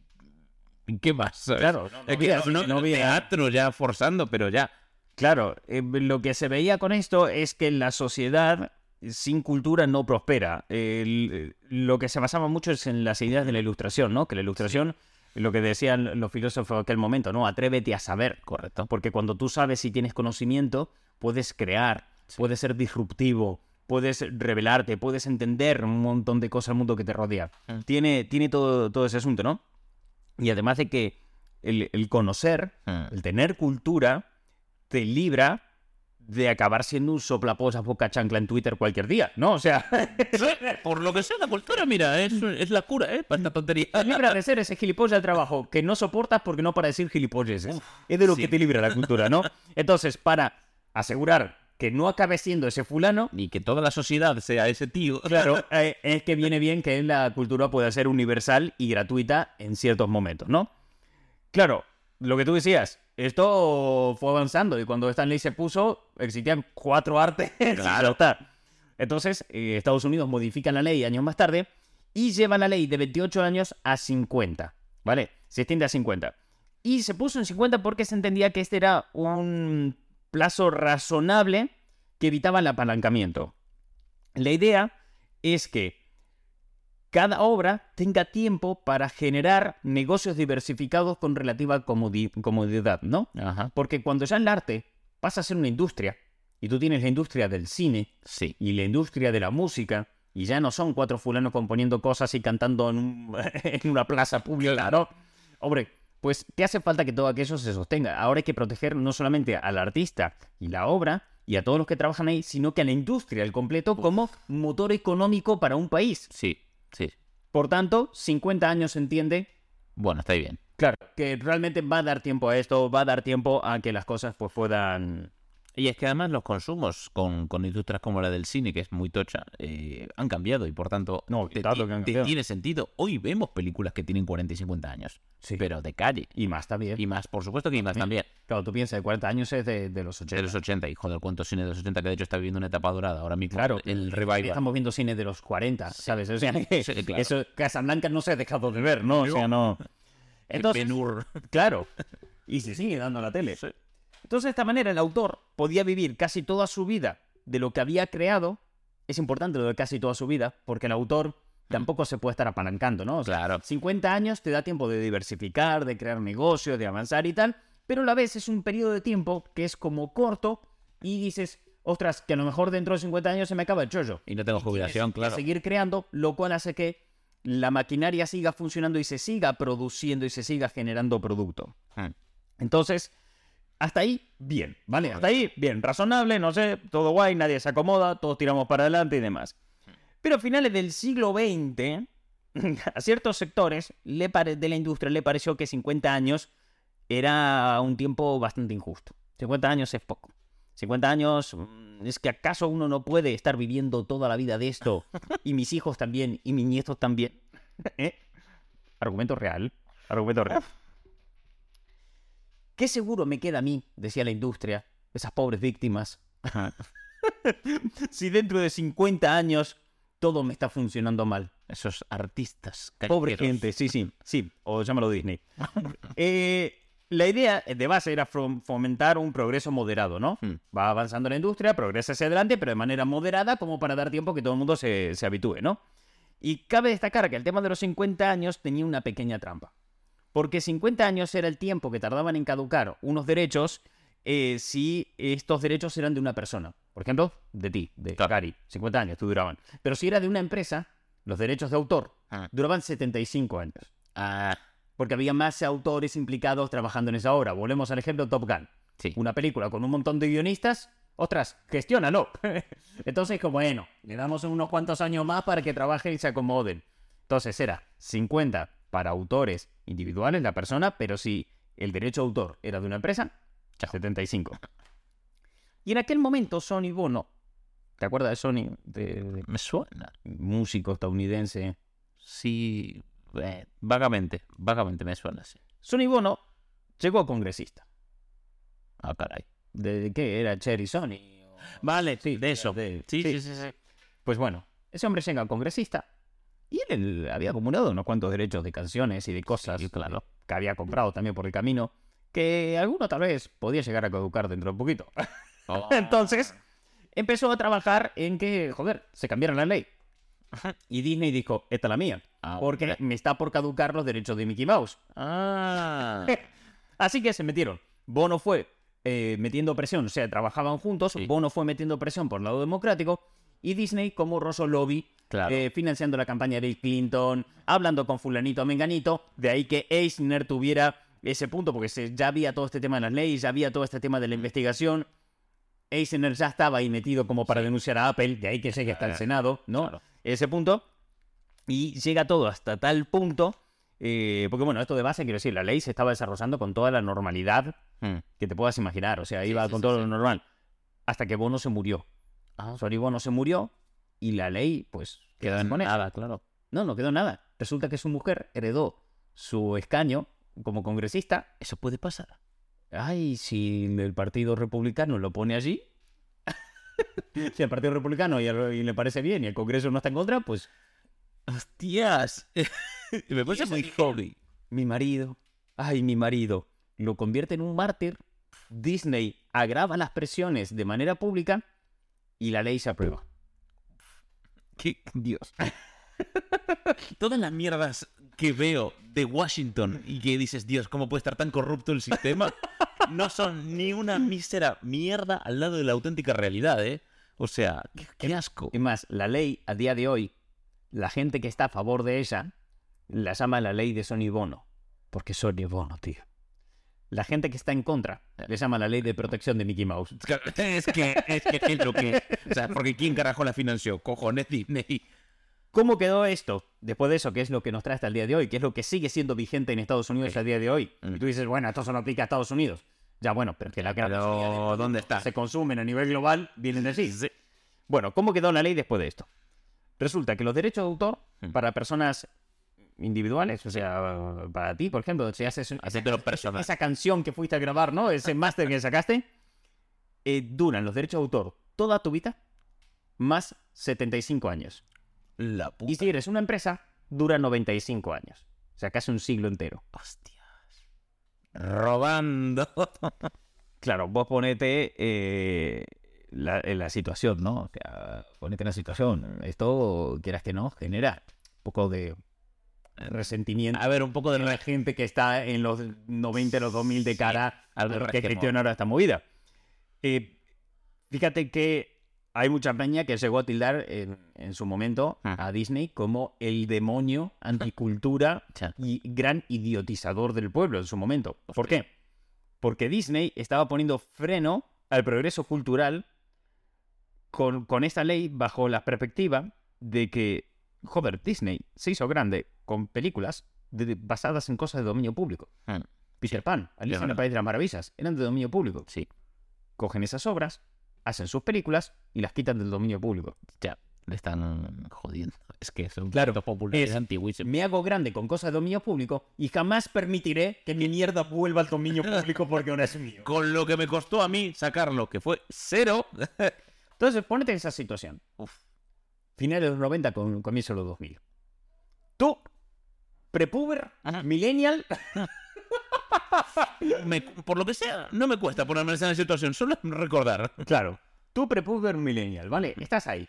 ¿y qué más? sabes? Claro, no- no Es que no, no había- teatro ya forzando, pero ya. Claro, eh, lo que se veía con esto es que la sociedad sin cultura no prospera. Eh, lo que se basaba mucho es en las ideas de la ilustración, ¿no? Que la ilustración, lo que decían los filósofos de aquel momento, ¿no? Atrévete a saber. Correcto. Porque cuando tú sabes y tienes conocimiento, puedes crear, puedes ser disruptivo, puedes revelarte, puedes entender un montón de cosas al mundo que te rodea. Mm. Tiene, tiene todo, todo ese asunto, ¿no? Y además de que el, el conocer, Mm. el tener cultura, te libra de acabar siendo un soplaposas boca chancla en Twitter cualquier día, ¿no? O sea, Por lo que sea, la cultura, mira, es, es la cura, ¿eh? Para esta tontería. te libra de ser ese gilipollas de trabajo que no soportas porque no para decir gilipolleces. Es de lo sí. que te libra la cultura, ¿no? Entonces, para asegurar que no acabe siendo ese fulano, Ni que toda la sociedad sea ese tío. Claro, eh, es que viene bien que la cultura pueda ser universal y gratuita en ciertos momentos, ¿no? Claro, lo que tú decías, esto fue avanzando y cuando Stanley se puso, existían cuatro artes. Claro. está. Entonces, eh, Estados Unidos modifica la ley años más tarde y lleva la ley de 28 años a 50, ¿vale? Se extiende a 50. Y se puso en 50 porque se entendía que este era un plazo razonable que evitaba el apalancamiento. La idea es que cada obra tenga tiempo para generar negocios diversificados con relativa comodi- comodidad, ¿no? Ajá. Porque cuando ya el arte pasa a ser una industria, y tú tienes la industria del cine Sí. y la industria de la música, y ya no son cuatro fulanos componiendo cosas y cantando en, un- en una plaza pública, ¿no? Hombre, pues te hace falta que todo aquello se sostenga. Ahora hay que proteger no solamente al artista y la obra y a todos los que trabajan ahí, sino que a la industria al completo como motor económico para un país. Sí, sí. Por tanto, 50 años se entiende, Bueno, está ahí bien. claro, que realmente va a dar tiempo a esto, va a dar tiempo a que las cosas pues puedan... Y es que además los consumos con, con industrias como la del cine, que es muy tocha, eh, han cambiado y por tanto No, te, tanto ti- que han te cambiado. tiene sentido. Hoy vemos películas que tienen 40 y 50 años, Sí. pero de calle. Y más también. Y más, por supuesto que y más también. Claro, tú piensas, de 40 años es de, de los 80. De los 80, y joder, cuántos cine de los 80 que de hecho está viviendo una etapa dorada ahora mismo. Claro, el revival. Estamos viendo cine de los 40, ¿sabes? O sea, que Sí, claro. eso Casablanca no se ha dejado de ver, ¿no? O sea, no. Entonces, claro. Y se sigue dando la tele. Entonces, de esta manera, el autor podía vivir casi toda su vida de lo que había creado. Es importante lo de casi toda su vida, porque el autor tampoco se puede estar apalancando, ¿no? O sea, Claro. 50 años te da tiempo de diversificar, de crear negocios, de avanzar y tal, pero a la vez es un periodo de tiempo que es como corto y dices, ostras, que a lo mejor dentro de 50 años se me acaba el chollo. Y no tengo jubilación, claro. seguir creando, lo cual hace que la maquinaria siga funcionando y se siga produciendo y se siga generando producto. Hmm. Entonces, hasta ahí, bien, ¿vale? Hasta ahí, bien, razonable, no sé, todo guay, nadie se acomoda, todos tiramos para adelante y demás. Pero a finales del siglo XX, a ciertos sectores de la industria le pareció que 50 años era un tiempo bastante injusto. 50 años es poco. 50 años, mm, es que acaso uno no puede estar viviendo toda la vida de esto, y mis hijos también, y mis nietos también. ¿Eh? Argumento real, argumento real. ¿Qué seguro me queda a mí, decía la industria, esas pobres víctimas, si dentro de 50 años todo me está funcionando mal? Esos artistas. Pobre gente, sí, sí, sí, o llámalo Disney. Eh, la idea de base era fom- fomentar un progreso moderado, ¿no? Hmm. Va avanzando la industria, progresa hacia adelante, pero de manera moderada, como para dar tiempo que todo el mundo se, se habitúe, ¿no? Y cabe destacar que el tema de los 50 años tenía una pequeña trampa. Porque 50 años era el tiempo que tardaban en caducar unos derechos eh, si estos derechos eran de una persona. Por ejemplo, de ti, de Claro. Gary. 50 años te duraban. Pero si era de una empresa, los derechos de autor Ah. duraban 75 años. Ah, Porque había más autores implicados trabajando en esa obra. Volvemos al ejemplo Top Gun. sí. Una película con un montón de guionistas. Ostras, gestiónalo. Entonces, como bueno, le damos unos cuantos años más para que trabajen y se acomoden. Entonces era 50 para autores individuales, la persona, pero si el derecho de autor era de una empresa, 75. Y en aquel momento Sony Bono, ¿te acuerdas de Sony? De, de Me suena. músico estadounidense. Sí. eh, vagamente. Vagamente me suena, sí. Sony Bono llegó a congresista. Ah, caray. ¿De qué? ¿Era Cherry Sony? o- Vale, Sí, de eso. de- sí, sí. sí, sí, sí. Pues bueno, ese hombre llega a congresista y él, él había acumulado unos cuantos derechos de canciones y de cosas Sí, claro. que había comprado también por el camino, que alguno tal vez podía llegar a caducar dentro de un poquito. Oh. Entonces, empezó a trabajar en que, joder, se cambiara la ley. Y Disney dijo, esta es la mía, Ah, porque me está por caducar los derechos de Mickey Mouse. Ah. Así que se metieron. Bono fue eh, metiendo presión, o sea, trabajaban juntos. Sí. Bono fue metiendo presión por el lado democrático. Y Disney, como Rosso Lobby, Claro. eh, financiando la campaña de Bill Clinton, hablando con Fulanito Menganito. De ahí que Eisner tuviera ese punto, porque se- ya había todo este tema de las leyes, ya había todo este tema de la investigación. Eisner ya estaba ahí metido como para denunciar a Apple, de ahí que llegue hasta el Eh, Senado, ¿no? claro. Ese punto. Y llega todo hasta tal punto, eh, porque bueno, esto de base, quiero decir, la ley se estaba desarrollando con toda la normalidad Mm. que te puedas imaginar, o sea, iba sí, con todo lo normal. Hasta que Bono se murió. Ah, Sorry, Bono se murió y la ley, pues, quedó en nada, claro. No, no quedó nada. Resulta que su mujer heredó su escaño como congresista. Eso puede pasar. Ay, si el Partido Republicano lo pone allí. si al Partido Republicano y, y le parece bien y el Congreso no está en contra, pues ¡Hostias! Me parece muy hobby. mi marido, ay, mi marido, lo convierte en un mártir. Disney agrava las presiones de manera pública y la ley se aprueba. ¡Qué Dios! Todas las mierdas que veo de Washington y que dices, Dios, ¿cómo puede estar tan corrupto el sistema? No son ni una mísera mierda al lado de la auténtica realidad, ¿eh? O sea, qué, qué asco. Es más, la ley a día de hoy, la gente que está a favor de ella, la llama la ley de Sony Bono. Porque Sony Bono, tío. La gente que está en contra le llama la ley de protección de Mickey Mouse. Es que, es que es lo que... O sea, porque ¿quién carajo la financió? Cojones Disney. ¿Cómo quedó esto? Después de eso, ¿qué es lo que nos trae hasta el día de hoy? ¿Qué es lo que sigue siendo vigente en Estados Unidos Sí. al día de hoy? Mm. Y tú dices, bueno, esto solo aplica a Estados Unidos. Ya, bueno, pero que la gran Pero, ¿dónde está? se consumen a nivel global vienen de allí. Sí. Bueno, ¿cómo quedó la ley después de esto? Resulta que los derechos de autor Mm. para personas individuales, o sea, para ti, por ejemplo, si haces personal. esa canción que fuiste a grabar, ¿no? Ese máster que sacaste, eh, duran los derechos de autor toda tu vida más 75 años. La puta. Y si eres una empresa, dura 95 años. O sea, casi un siglo entero. Hostias. Robando. Claro, vos ponete eh, la, en la situación, ¿no? O sea, ponete en la situación. Esto, quieras que no, genera un poco de resentimiento A ver, un poco de... la gente que está en los 90, los 2000 de cara al que gestiona ahora esta movida. Eh, fíjate que hay mucha peña que llegó a tildar en, en su momento Ah. a Disney como el demonio anticultura y gran idiotizador del pueblo en su momento. ¿Por qué? Porque Disney estaba poniendo freno al progreso cultural con, con esta ley bajo la perspectiva de que, joder, Disney se hizo grande con películas de- de- basadas en cosas de dominio público. Mm, Peter Pan, Alicia en el. País de las Maravillas, eran de dominio público. Sí, Cogen esas obras, hacen sus películas y las quitan del dominio público. ya. Le están jodiendo. Es que son Claro, populares antiguísimos. Me hago grande con cosas de dominio público y jamás permitiré que mi mierda vuelva al dominio público porque ahora es mío. Con lo que me costó a mí sacarlo, que fue cero. Entonces, ponete en esa situación. Uf. Finales de los 90, con, comienzo de los 2000. Tú, prepuber, Ajá. millennial, Me- por lo que sea, no me cuesta ponerme en esa situación, solo recordar. claro, tú prepuber millennial, ¿vale? Estás ahí.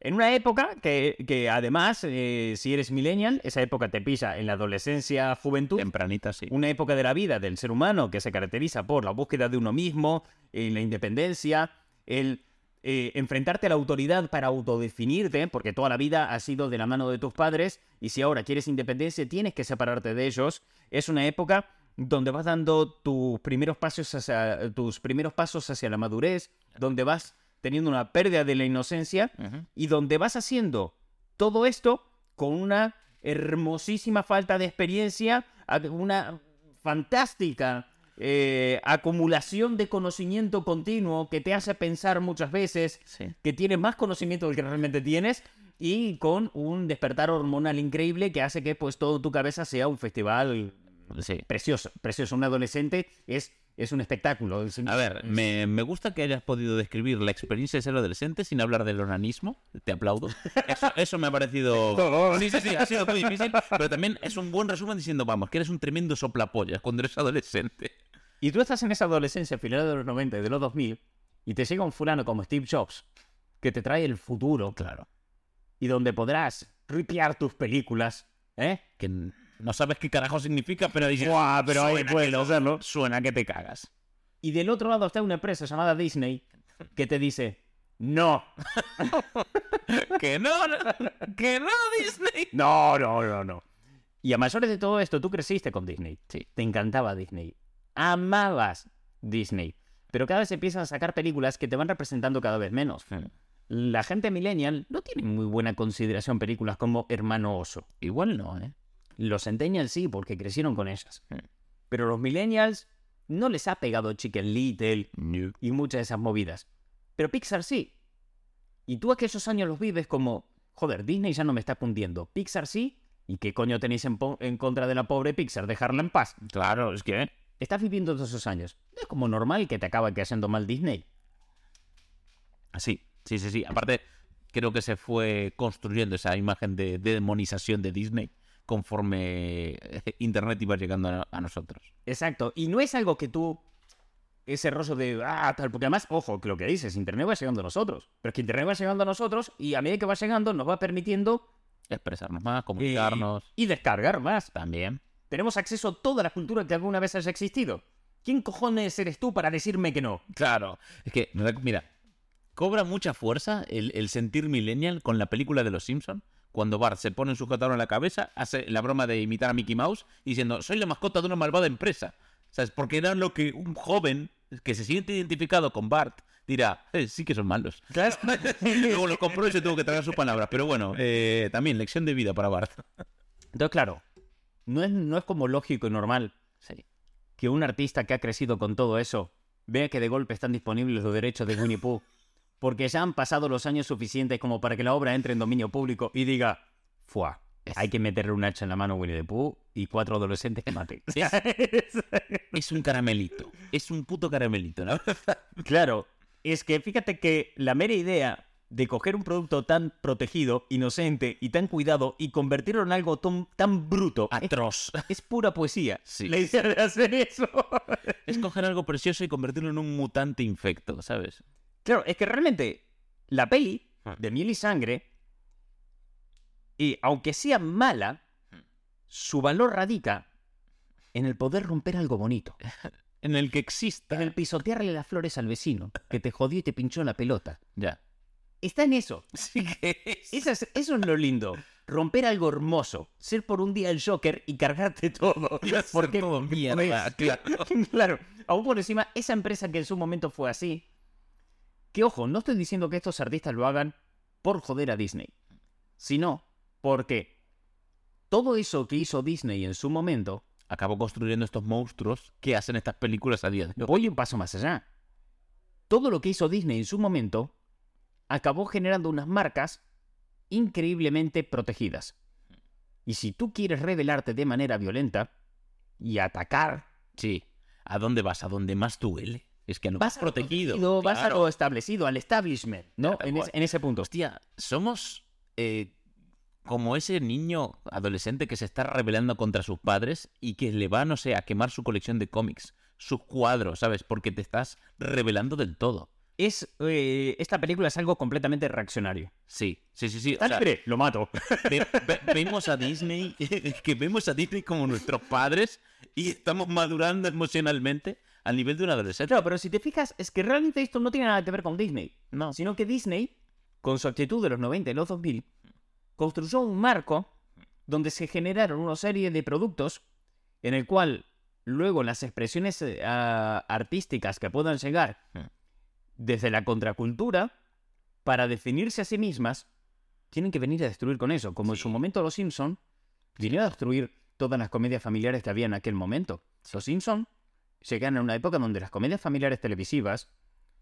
En una época que, que además, eh, si eres millennial, esa época te pisa en la adolescencia, juventud, Tempranita, sí. una época de la vida del ser humano que se caracteriza por la búsqueda de uno mismo, eh, la independencia, el eh, enfrentarte a la autoridad para autodefinirte, porque toda la vida has sido de la mano de tus padres y si ahora quieres independencia tienes que separarte de ellos. Es una época donde vas dando tus primeros pasos hacia tus primeros pasos hacia la madurez, donde vas teniendo una pérdida de la inocencia y donde vas haciendo todo esto con una hermosísima falta de experiencia, una fantástica eh, acumulación de conocimiento continuo que te hace pensar muchas veces Sí. que tienes más conocimiento del que realmente tienes y con un despertar hormonal increíble que hace que pues todo tu cabeza sea un festival Sí. precioso, precioso. Un adolescente es, es un espectáculo. es- A ver, me, me gusta que hayas podido describir la experiencia de ser adolescente sin hablar del onanismo. Te aplaudo. Eso, eso me ha parecido. Sí, sí, sí, ha sido muy difícil. Pero también es un buen resumen diciendo, vamos, que eres un tremendo soplapollas cuando eres adolescente. Y tú estás en esa adolescencia, final de los 90 y de los 2000, y te llega un fulano como Steve Jobs, que te trae el futuro, Claro. y donde podrás ripiar tus películas, ¿eh? Que no sabes qué carajo significa, pero dices. Buah, pero ahí puedes que- hacerlo. Suena que te cagas. Y del otro lado está una empresa llamada Disney, que te dice, no, que no, no, que no, Disney. no, no, no, no. Y a mayores de todo esto, tú creciste con Disney. Sí. Te encantaba Disney. Amabas Disney. pero cada vez empiezan a sacar películas que te van representando cada vez menos. La gente millennial no tiene muy buena consideración películas como Hermano Oso. Igual no, ¿eh? Los centennials sí, porque crecieron con ellas. Hmm. Pero los millennials no les ha pegado Chicken Little No. y muchas de esas movidas. Pero Pixar sí. Y tú aquellos años los vives como, joder, Disney ya no me está cundiendo. Pixar sí. ¿Y qué coño tenéis en, contra de la pobre Pixar? Dejarla en paz. Claro, es que... Estás viviendo todos esos años. No es como normal que te acaba cayendo mal Disney. Sí, sí, sí, sí. Aparte, creo que se fue construyendo esa imagen de, de demonización de Disney conforme eh, Internet iba llegando a, a nosotros. Exacto. Y no es algo que tú. Ese rollo de. Ah, tal. Porque además, ojo, que lo que dices, Internet va llegando a nosotros. Pero es que Internet va llegando a nosotros y a medida que va llegando nos va permitiendo. Expresarnos más, eh, comunicarnos. y descargar más. También. Tenemos acceso a toda la cultura que alguna vez haya existido. ¿Quién cojones eres tú para decirme que no? Claro. Es que, mira, cobra mucha fuerza el, el sentir millennial con la película de Los Simpson cuando Bart se pone un sujetador en la cabeza, hace la broma de imitar a Mickey Mouse diciendo, soy la mascota de una malvada empresa. ¿Sabes? Porque era lo que un joven que se siente identificado con Bart dirá, "Eh, sí que son malos. Claro. Luego lo compró y se tuvo que tragar sus palabras. Pero bueno, eh, también lección de vida para Bart. Entonces, claro, no es, no es como lógico y normal Sí. que un artista que ha crecido con todo eso vea que de golpe están disponibles los derechos de Winnie Pooh. Porque ya han pasado los años suficientes como para que la obra entre en dominio público y diga, ¡fua! Hay que meterle un hacha en la mano a Winnie the Pooh y cuatro adolescentes que maten. Es un caramelito. Es un puto caramelito, ¿no? claro, es que fíjate que la mera idea de coger un producto tan protegido, inocente y tan cuidado y convertirlo en algo tan, tan bruto es, Atroz. es pura poesía. Sí. La idea de hacer eso. Es coger algo precioso y convertirlo en un mutante infecto, ¿sabes? Claro, es que realmente la peli Ah. de miel y sangre, y aunque sea mala, Hmm. su valor radica en el poder romper algo bonito. En el que exista. En el pisotearle las flores al vecino, que te jodió y te pinchó la pelota. Ya. Está en eso. Sí que es. Eso es, eso es lo lindo. Romper algo hermoso. Ser por un día el Joker y cargarte todo. Porque, todo mierda, claro. claro. Aún por encima, esa empresa que en su momento fue así. Que ojo, no estoy diciendo que estos artistas lo hagan por joder a Disney. Sino porque todo eso que hizo Disney en su momento, Acabó construyendo estos monstruos que hacen estas películas a día de hoy. voy un paso más allá. Todo lo que hizo Disney en su momento acabó generando unas marcas increíblemente protegidas. Y si tú quieres rebelarte de manera violenta y atacar, Sí. ¿A dónde vas? ¿A dónde más duele? Es que no vas vas protegido. vas a Claro. lo establecido, al establishment, ¿no? Claro, En, es- en ese punto. Hostia, somos eh, como ese niño adolescente que se está rebelando contra sus padres y que le va, no sé, a quemar su colección de cómics, sus cuadros, ¿sabes? Porque te estás rebelando del todo. Es, eh, esta película es algo completamente reaccionario. Sí, sí, sí, sí. o ¿Está sea, libre? Lo mato. ve- ve- vemos a Disney, que vemos a Disney como nuestros padres y estamos madurando emocionalmente al nivel de un adolescente. Claro, pero si te fijas, es que realmente esto no tiene nada que ver con Disney. No. Sino que Disney, con su actitud de los 90 y los 2000, construyó un marco donde se generaron una serie de productos en el cual luego las expresiones eh, artísticas que puedan llegar Hmm. desde la contracultura para definirse a sí mismas tienen que venir a destruir con eso. Como en su momento los Simpson vinieron a destruir todas las comedias familiares que había en aquel momento. Los Simpson llegan a una época donde las comedias familiares televisivas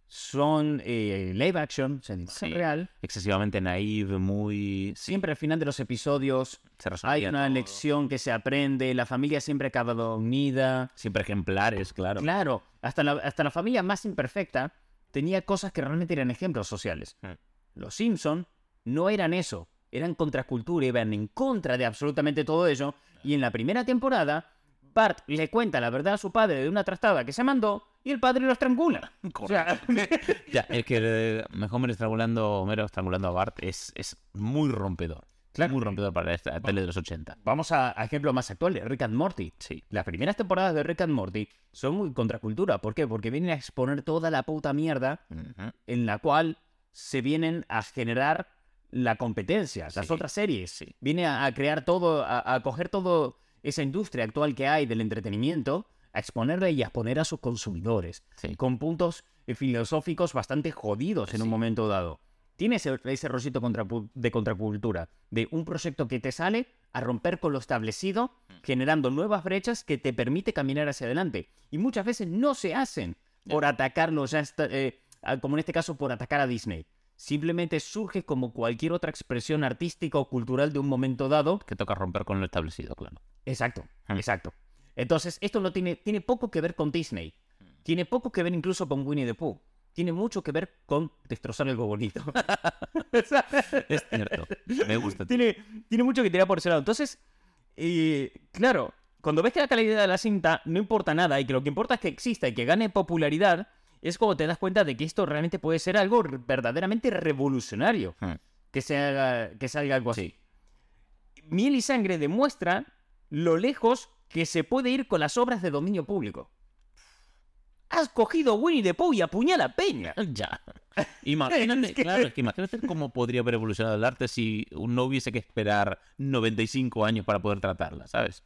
son eh, live action, imagen Sí. real. Excesivamente naive, muy... Siempre al final de los episodios se hay una todo. lección que se aprende, la familia siempre acaba unida. Siempre ejemplares, claro. Claro, hasta la, hasta la familia más imperfecta tenía cosas que realmente eran ejemplos sociales. Hmm. Los Simpson no eran eso, eran contracultura, iban en contra de absolutamente todo ello. Y en la primera temporada, Bart le cuenta la verdad a su padre de una trastada que se mandó y el padre lo estrangula. O sea, Ya, es que eh, Homer estrangulando, Homero estrangulando a Bart es, es muy rompedor. Claro. Muy rompedor para esta tele de los 80. vamos a, a ejemplos más actuales, Rick and Morty. Sí. Las primeras temporadas de Rick and Morty son muy contracultura. ¿Por qué? Porque vienen a exponer toda la puta mierda en la cual se vienen a generar la competencia, las Sí, otras series. sí. Viene a, a crear todo, a, a coger todo esa industria actual que hay del entretenimiento a exponerla y a exponer a sus consumidores, Sí. con puntos eh, filosóficos bastante jodidos en un momento dado. Tiene ese, ese rosito contrapu- de contracultura, de un proyecto que te sale a romper con lo establecido, generando nuevas brechas que te permite caminar hacia adelante. Y muchas veces no se hacen por atacarlo, ya está, eh, como en este caso por atacar a Disney. Simplemente surge como cualquier otra expresión artística o cultural de un momento dado Que toca romper con lo establecido, claro. Exacto, Hmm. exacto. Entonces, esto no tiene, tiene poco que ver con Disney. Tiene poco que ver incluso con Winnie the Pooh. Tiene mucho que ver con destrozar algo bonito. Es cierto. Me gusta. tiene, tiene mucho que tirar por ese lado. Entonces, eh, claro, cuando ves que la calidad de la cinta no importa nada y que lo que importa es que exista y que gane popularidad, es como te das cuenta de que esto realmente puede ser algo verdaderamente revolucionario. Hmm. Que, se haga, que salga algo así. Miel y Sangre demuestra lo lejos que se puede ir con las obras de dominio público. Has cogido Winnie the Pooh y apuñala Peña. Ya. Imagínate, Es que- claro, es que imagínate cómo podría haber evolucionado el arte si no hubiese que esperar 95 años para poder tratarla, ¿sabes?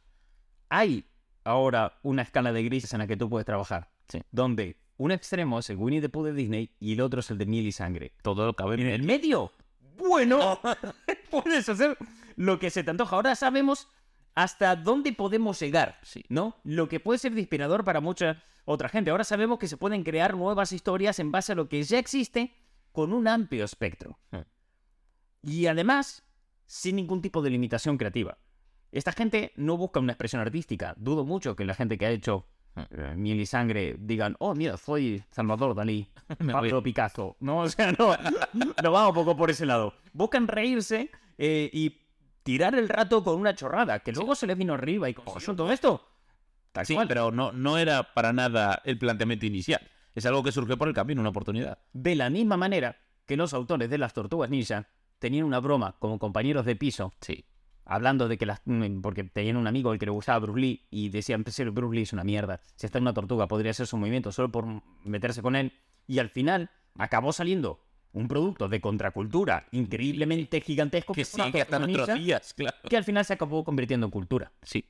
Hay ahora una escala de grises en la que tú puedes trabajar. Sí. Donde un extremo es el Winnie the Pooh de Disney y el otro es el de Miel y Sangre. Todo lo cabe En el medio, bueno, puedes hacer lo que se te antoja. Ahora sabemos hasta dónde podemos llegar, Sí. ¿no? Lo que puede ser inspirador para mucha otra gente. Ahora sabemos que se pueden crear nuevas historias en base a lo que ya existe con un amplio espectro. Hmm. Y además, sin ningún tipo de limitación creativa. Esta gente no busca una expresión artística. Dudo mucho que la gente que ha hecho Hmm. eh, Miel y Sangre digan, oh, mira, soy Salvador Dalí. Pablo Picasso. No, o sea, no, no va un poco por ese lado. Buscan reírse eh, y tirar el rato con una chorrada, que luego se les vino arriba y consiguió todo esto. Tal Sí, cual. pero no, no era para nada el planteamiento inicial. Es algo que surgió por el camino, una oportunidad. De la misma manera que los autores de las Tortugas Ninja tenían una broma como compañeros de piso, Sí. hablando de que las. mm, porque tenían un amigo al que le gustaba Bruce Lee y decían, "Pues, Bruce Lee es una mierda. Si está en una tortuga, podría hacer su movimiento solo por meterse con él. Y al final acabó saliendo un producto de contracultura increíblemente gigantesco Que una sigue hasta nuestros días, claro. que al final se acabó convirtiendo en cultura. Sí.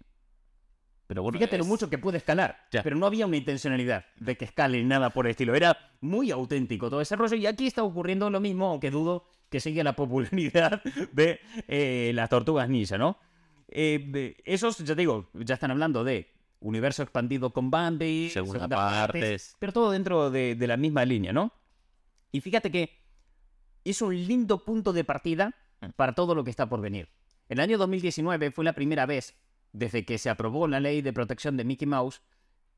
Pero bueno, Fíjate lo mucho que puede escalar, Ya. pero no había una intencionalidad de que escale nada por el estilo. Era muy auténtico todo ese rollo y aquí está ocurriendo lo mismo, aunque dudo que siga la popularidad de eh, las tortugas ninja, ¿no? Eh, esos, ya te digo, ya están hablando de universo expandido con Bambi, Segunda segundas partes. pero todo dentro de, de la misma línea, ¿no? Y fíjate que es un lindo punto de partida Mm. para todo lo que está por venir. El año 2019 fue la primera vez desde que se aprobó la ley de protección de Mickey Mouse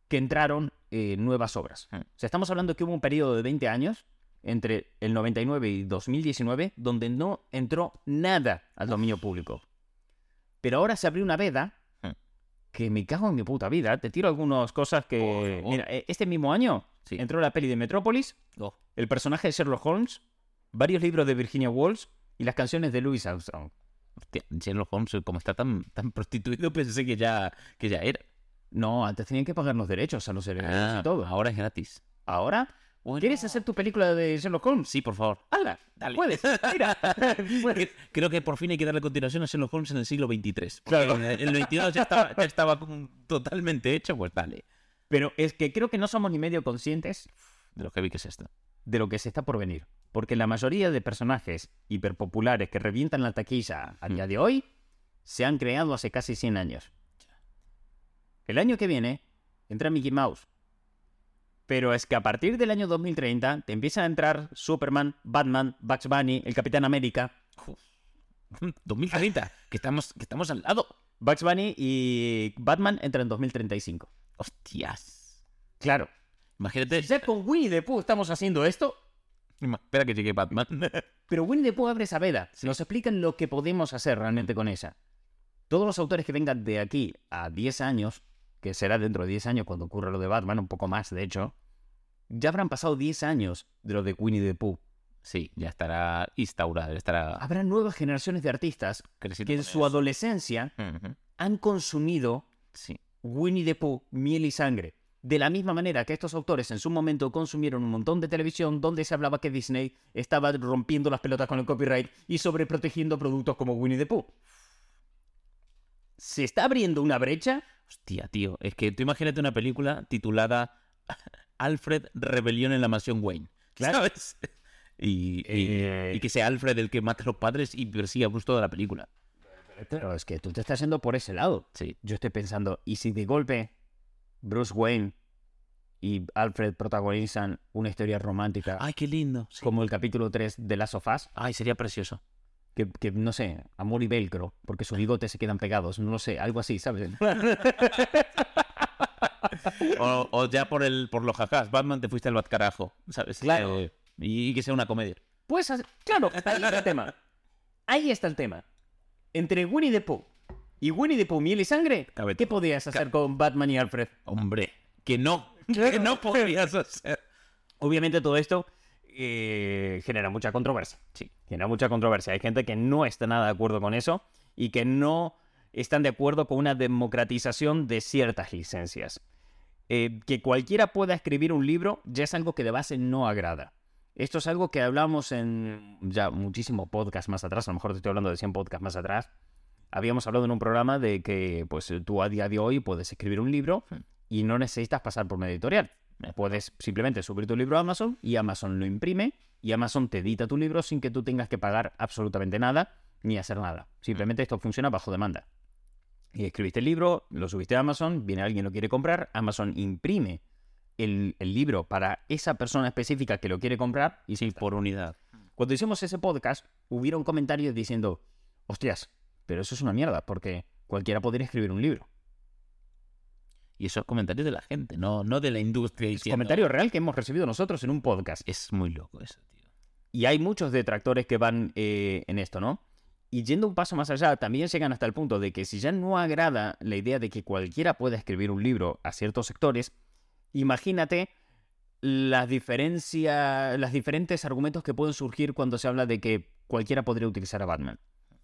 que entraron eh, nuevas obras. Mm. O sea, estamos hablando que hubo un periodo de 20 años entre el 99 y 2019 donde no entró nada al dominio público. Pero ahora se abrió una veda Mm. que me cago en mi puta vida. Te tiro algunas cosas que... Mira, eh, este mismo año Sí. entró la peli de Metrópolis, Oh, el personaje de Sherlock Holmes, varios libros de Virginia Woolf y las canciones de Louis Armstrong. hostia, Sherlock Holmes, como está tan, tan prostituido, pensé que ya, que ya era. No, antes tenían que pagar los derechos a los herederos Ah, y todo. ahora es gratis. Ahora, Bueno. ¿quieres hacer tu película de Sherlock Holmes? Sí, por favor. ¡Hala! Dale. Puedes, mira. Puedes. Creo que por fin hay que darle continuación a Sherlock Holmes en el siglo XXIII. Claro. En el 22 ya estaba, ya estaba totalmente hecho, pues dale. Pero es que creo que no somos ni medio conscientes De lo vi que es esto. De lo que se está por venir. Porque la mayoría de personajes hiperpopulares que revientan la taquilla a día de hoy se han creado hace casi 100 años. El año que viene entra Mickey Mouse. Pero es que a partir del año 2030 te empiezan a entrar Superman, Batman, Bugs Bunny, el Capitán América. 2030, que estamos, que estamos al lado. Bugs Bunny y Batman entran en 2035. Hostias. Claro. Imagínate. Ya con Winnie the Pooh estamos haciendo esto, Espera que llegue Batman. Pero Winnie the Pooh abre esa veda. Nos explican lo que podemos hacer realmente con ella. Todos los autores que vengan de aquí a 10 años, que será dentro de 10 años cuando ocurra lo de Batman, un poco más de hecho, ya habrán pasado 10 años de lo de Winnie the Pooh. Sí, ya estará instaurado, ya estará Habrá nuevas generaciones de artistas que en su eso. adolescencia han consumido Sí. Winnie the Pooh, miel y sangre. De la misma manera que estos autores en su momento consumieron un montón de televisión donde se hablaba que Disney estaba rompiendo las pelotas con el copyright y sobreprotegiendo productos como Winnie the Pooh. Se está abriendo una brecha Hostia, tío. Es que tú imagínate una película titulada Alfred Rebelión en la Mansión Wayne. Claro. ¿Sabes? Y, y- Eh. y que sea Alfred el que mata a los padres y persiga a toda la película. Pero es que tú te estás yendo por ese lado. Sí. Yo estoy pensando, ¿y si de golpe Bruce Wayne y Alfred protagonizan una historia romántica Ay, qué lindo. Sí. como el capítulo 3 de Last of Us? Ay, sería precioso. Que, que, no sé, amor y velcro, porque sus bigotes se quedan pegados, no lo sé, algo así, ¿sabes? O, o ya por el por los jajás. Batman te fuiste al Batcarajo. ¿Sabes? Claro. Eh, y que sea una comedia. Pues, claro, ahí está el tema. Ahí está el tema. Entre Winnie the Pooh y Winnie the Pooh, miel y sangre, Cabe ¿qué todo. podías hacer con Batman y Alfred? Hombre, que no. Que no podrías hacer. Obviamente todo esto eh, genera mucha controversia. Sí, genera mucha controversia. Hay gente que no está nada de acuerdo con eso y que no están de acuerdo con una democratización de ciertas licencias. Eh, que cualquiera pueda escribir un libro ya es algo que de base no agrada. Esto es algo que hablamos en ya muchísimos podcasts más atrás, a lo mejor te estoy hablando de 100 podcasts más atrás. Habíamos hablado en un programa de que pues tú a día de hoy puedes escribir un libro y no necesitas pasar por una editorial. Puedes simplemente subir tu libro a Amazon y Amazon lo imprime y Amazon te edita tu libro sin que tú tengas que pagar absolutamente nada ni hacer nada. Simplemente esto funciona bajo demanda. Y escribiste el libro, lo subiste a Amazon, viene alguien lo quiere comprar, Amazon imprime el, el libro para esa persona específica que lo quiere comprar y Sí, por unidad. cuando hicimos ese podcast, hubieron comentarios diciendo, hostias, pero eso es una mierda, porque cualquiera podría escribir un libro. Y esos comentarios de la gente, no, no de la industria. Es diciendo- comentario real que hemos recibido nosotros en un podcast. Es muy loco eso, tío. Y hay muchos detractores que van eh, en esto, ¿no? Y yendo un paso más allá, también llegan hasta el punto de que si ya no agrada la idea de que cualquiera pueda escribir un libro a ciertos sectores, imagínate las diferencias, los diferentes argumentos que pueden surgir cuando se habla de que cualquiera podría utilizar a Batman.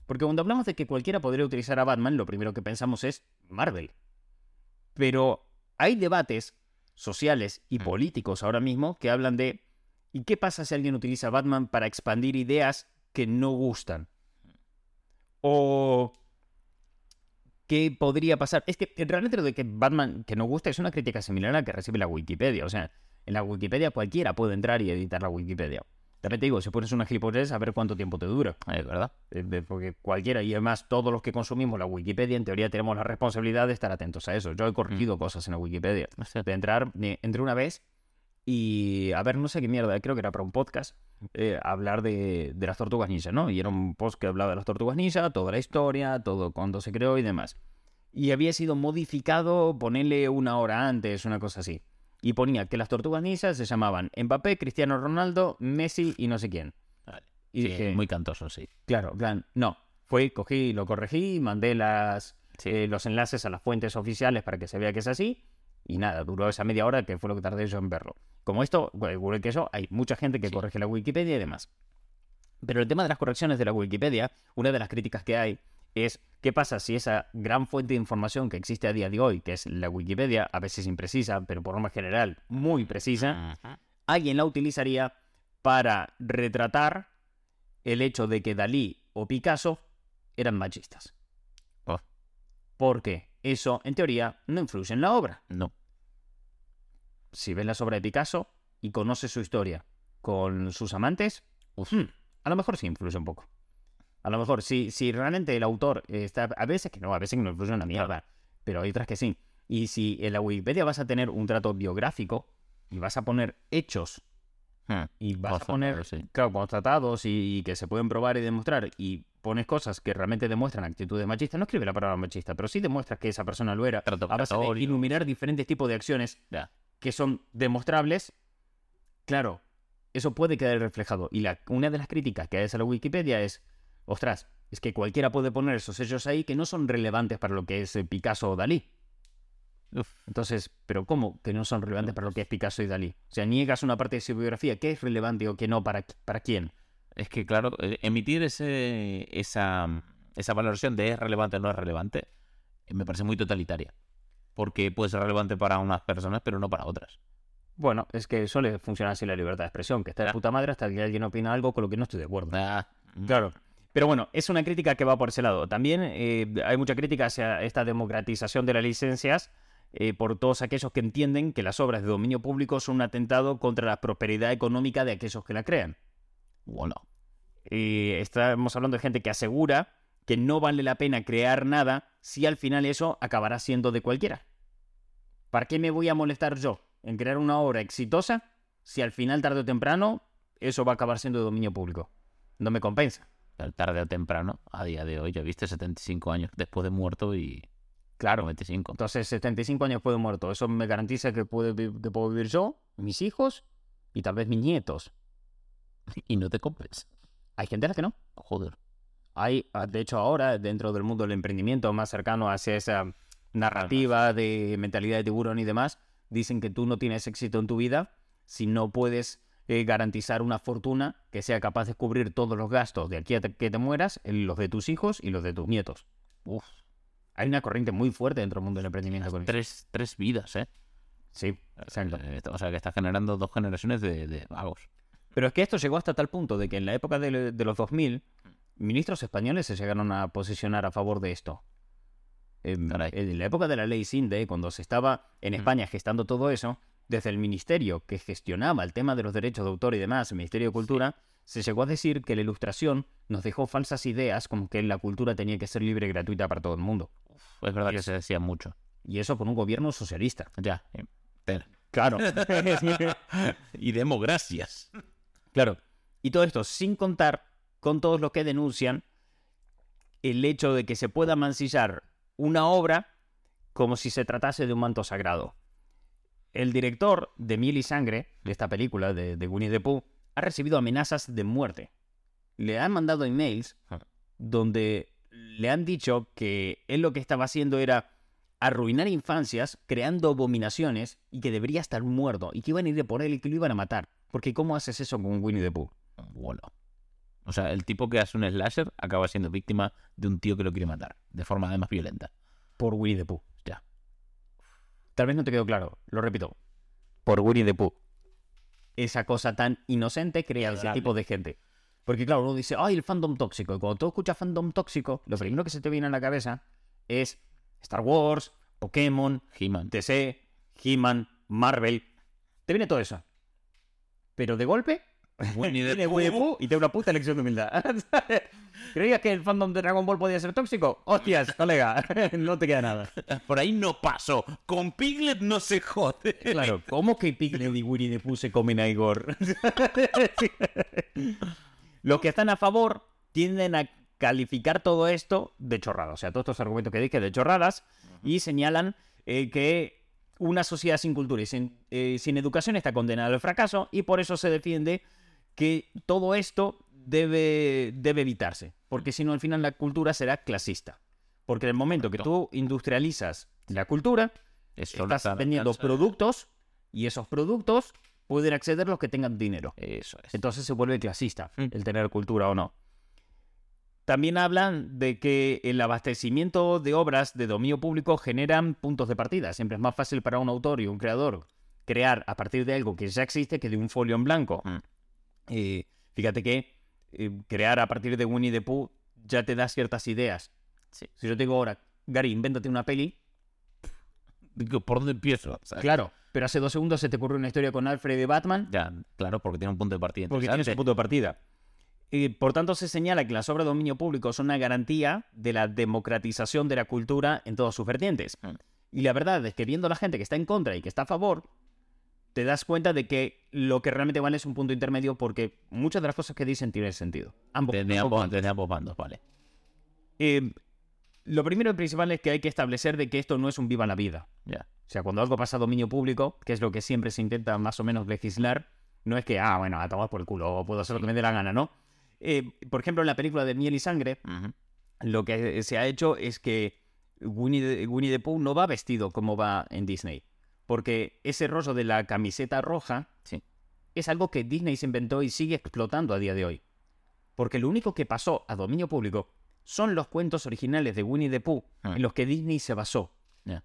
Porque cuando hablamos de que cualquiera podría utilizar a Batman, lo primero que pensamos es Marvel. Pero hay debates sociales y Mm. políticos ahora mismo que hablan de ¿y qué pasa si alguien utiliza a Batman para expandir ideas que no gustan? O ¿qué podría pasar? Es que realmente lo de que Batman que no gusta es una crítica similar a la que recibe la Wikipedia. O sea, en la Wikipedia cualquiera puede entrar y editar la Wikipedia. También te digo, si pones una gilipollez, a ver cuánto tiempo te dura. Es verdad. Eh, Porque cualquiera, y además todos los que consumimos la Wikipedia, en teoría tenemos la responsabilidad de estar atentos a eso. Yo he corregido cosas en la Wikipedia. De entrar, entré una vez y, a ver, no sé qué mierda, creo que era para un podcast, eh, hablar de, de las tortugas ninja, ¿no? Y era un post que hablaba de las tortugas ninja, toda la historia, todo cuándo se creó y demás. Y había sido modificado, ponerle una hora antes, una cosa así. Y ponía que las tortugas ninja se llamaban Mbappé, Cristiano Ronaldo, Messi y no sé quién. Vale. Y Sí, dije, muy cantoso, sí. Claro, plan, no. Fui, cogí, lo corregí, mandé las, eh, los enlaces a las fuentes oficiales para que se vea que es así. Y nada, duró esa media hora que fue lo que tardé yo en verlo. Como esto, igual que eso, hay mucha gente que Sí. corrige la Wikipedia y demás. Pero el tema de las correcciones de la Wikipedia, una de las críticas que hay es qué pasa si esa gran fuente de información que existe a día de hoy, que es la Wikipedia, a veces imprecisa, pero por norma general muy precisa, alguien la utilizaría para retratar el hecho de que Dalí o Picasso eran machistas. Oh, Porque eso, en teoría, no influye en la obra. no. Si ves la obra de Picasso y conoces su historia con sus amantes, hmm, a lo mejor sí influye un poco. A lo mejor, si, si realmente el autor está... A veces que no, a veces que no influye una mierda, pero hay otras que sí. Y si en la Wikipedia vas a tener un trato biográfico y vas a poner hechos Hmm. y vas a poner, claro, sí. claro, constatados y, y que se pueden probar y demostrar y pones cosas que realmente demuestran actitudes machistas, no escribe la palabra machista, pero sí demuestras que esa persona lo era Trato a base de iluminar diferentes tipos de acciones Ya. que son demostrables, claro, eso puede quedar reflejado. Y la, una de las críticas que hay a la Wikipedia es, ostras, es que cualquiera puede poner esos sellos ahí que no son relevantes para lo que es eh, Picasso o Dalí. Uf. Entonces, ¿pero cómo que no son relevantes para lo que es Picasso y Dalí? O sea, niegas una parte de su biografía. ¿Qué es relevante o qué no? ¿Para, para quién? Es que, claro, eh, emitir ese, esa, esa valoración de es relevante o no es relevante eh, me parece muy totalitaria. Porque puede ser relevante para unas personas, pero no para otras. Bueno, es que suele funcionar así la libertad de expresión, que está de Ya. puta madre hasta que alguien opina algo con lo que no estoy de acuerdo. Ah. Claro. Pero bueno, es una crítica que va por ese lado. También eh, hay mucha crítica hacia esta democratización de las licencias eh, por todos aquellos que entienden que las obras de dominio público son un atentado contra la prosperidad económica de aquellos que la crean. Bueno, Y estamos hablando de gente que asegura que no vale la pena crear nada si al final eso acabará siendo de cualquiera. ¿Para qué me voy a molestar yo en crear una obra exitosa si al final, tarde o temprano, eso va a acabar siendo de dominio público? No me compensa. Tarde o temprano, a día de hoy, ya viste 75 años después de muerto y. Claro. 95. Entonces, 75 años después de muerto, eso me garantiza que, puedo vi- que puedo vivir yo, mis hijos y tal vez mis nietos. Y no te compres. Hay gente a la que no. Joder. Hay, ah, de hecho, ahora, dentro del mundo del emprendimiento más cercano hacia esa narrativa de mentalidad de tiburón y demás, dicen que tú no tienes éxito en tu vida si no puedes eh, garantizar una fortuna que sea capaz de cubrir todos los gastos de aquí a que te mueras, en los de tus hijos y los de tus nietos. Uf, Hay una corriente muy fuerte dentro del mundo del emprendimiento. con tres, tres vidas, ¿eh? Sí, exacto. Eh, O sea, que está generando dos generaciones de, de vagos. Pero es que esto llegó hasta tal punto de que en la época de, de los 2000, ministros españoles se llegaron a posicionar a favor de esto. En, Caray. en la época de la ley Sinde, cuando se estaba en España gestando todo eso, desde el ministerio que gestionaba el tema de los derechos de autor y demás, el Ministerio de Cultura, se llegó a decir que la ilustración nos dejó falsas ideas como que la cultura tenía que ser libre y gratuita para todo el mundo. Es verdad que se decía mucho. Y eso por un gobierno socialista. Ya. eh, ten. Claro. y demos gracias. Claro. Y todo esto sin contar con todos los que denuncian el hecho de que se pueda mancillar una obra como si se tratase de un manto sagrado. El director de Miel y Sangre, de esta película de, de Winnie the Pooh, ha recibido amenazas de muerte. Le han mandado emails donde le han dicho que él lo que estaba haciendo era arruinar infancias, creando abominaciones y que debería estar muerto y que iban a ir por él y que lo iban a matar. Porque ¿cómo haces eso con Winnie the Pooh? Bueno. O sea, el tipo que hace un slasher acaba siendo víctima de un tío que lo quiere matar. De forma además violenta. Por Winnie the Pooh. Tal vez no te quedó claro, lo repito. Por Winnie the Pooh. Esa cosa tan inocente crea ese tipo de gente. Porque claro, uno dice, ay, el fandom tóxico. Y cuando tú escuchas fandom tóxico, lo primero que se te viene a la cabeza es Star Wars, Pokémon, He-Man. DC, He-Man, Marvel. Te viene todo eso. Pero de golpe, Viene Winnie the Pooh y te da una puta lección de humildad. ¿Creías que el fandom de Dragon Ball podía ser tóxico? Hostias, colega, no te queda nada. Por ahí no pasó. Con Piglet no se jode. Claro, ¿cómo que Piglet y Winnie the Pooh se comen a Igor? Los que están a favor tienden a calificar todo esto de chorrada. O sea, todos estos argumentos que dije de chorradas y señalan eh, que una sociedad sin cultura y sin, eh, sin educación está condenada al fracaso y por eso se defiende que todo esto debe, debe evitarse. Porque si no, al final la cultura será clasista. Porque en el momento que tú industrializas la cultura, Eso estás está- vendiendo productos y esos productos pueden acceder los que tengan dinero. Eso es. Entonces se vuelve clasista Mm. el tener cultura o no. También hablan de que el abastecimiento de obras de dominio público generan puntos de partida. Siempre es más fácil para un autor y un creador crear a partir de algo que ya existe que de un folio en blanco. Mm. Eh, fíjate que eh, crear a partir de Winnie the Pooh ya te da ciertas ideas. Sí. Si yo te digo ahora, Gary, invéntate una peli, Digo, ¿Por dónde empiezo? ¿Sabes? Claro, pero hace dos segundos se te ocurrió una historia con Alfred de Batman Ya, claro, porque tiene un punto de partida porque tiene interesante. su punto de partida. Y, por tanto, se señala que las obras de dominio público son una garantía de la democratización de la cultura en todas sus vertientes. Mm. Y la verdad es que viendo a la gente que está en contra y que está a favor, te das cuenta de que lo que realmente vale es un punto intermedio porque muchas de las cosas que dicen tienen sentido. Ambos. Desde ambos ambos, desde ambos bandos, vale. Eh, lo primero y principal es que hay que establecer de que esto no es un viva la vida. Ya. O sea, cuando algo pasa a dominio público, que es lo que siempre se intenta más o menos legislar, no es que, ah, bueno, a tomar por el culo, o puedo hacer lo que me dé la gana, ¿no? Eh, por ejemplo, en la película de Miel y Sangre, lo que se ha hecho es que Winnie the, Winnie the Pooh no va vestido como va en Disney. Porque ese rollo de la camiseta roja Sí. es algo que Disney se inventó y sigue explotando a día de hoy. Porque lo único que pasó a dominio público son los cuentos originales de Winnie the Pooh Ah. en los que Disney se basó.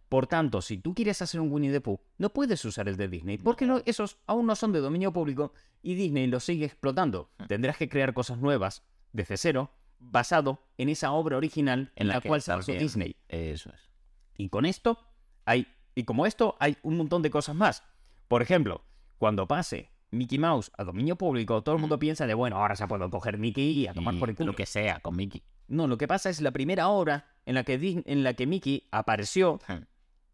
Por tanto, si tú quieres hacer un Winnie the Pooh, no puedes usar el de Disney, porque no- esos aún no son de dominio público y Disney los sigue explotando. Ah. Tendrás que crear cosas nuevas desde cero, basado en esa obra original en la, que cual se basó Disney. Eso es. Y con esto hay, y como esto hay un montón de cosas más. Por ejemplo, cuando pase Mickey Mouse a dominio público, todo el mundo piensa de, bueno, ahora se puede coger Mickey y a tomar Y por el culo. lo que sea con Mickey. No, lo que pasa es la primera obra en la que, en la que Mickey apareció Hmm.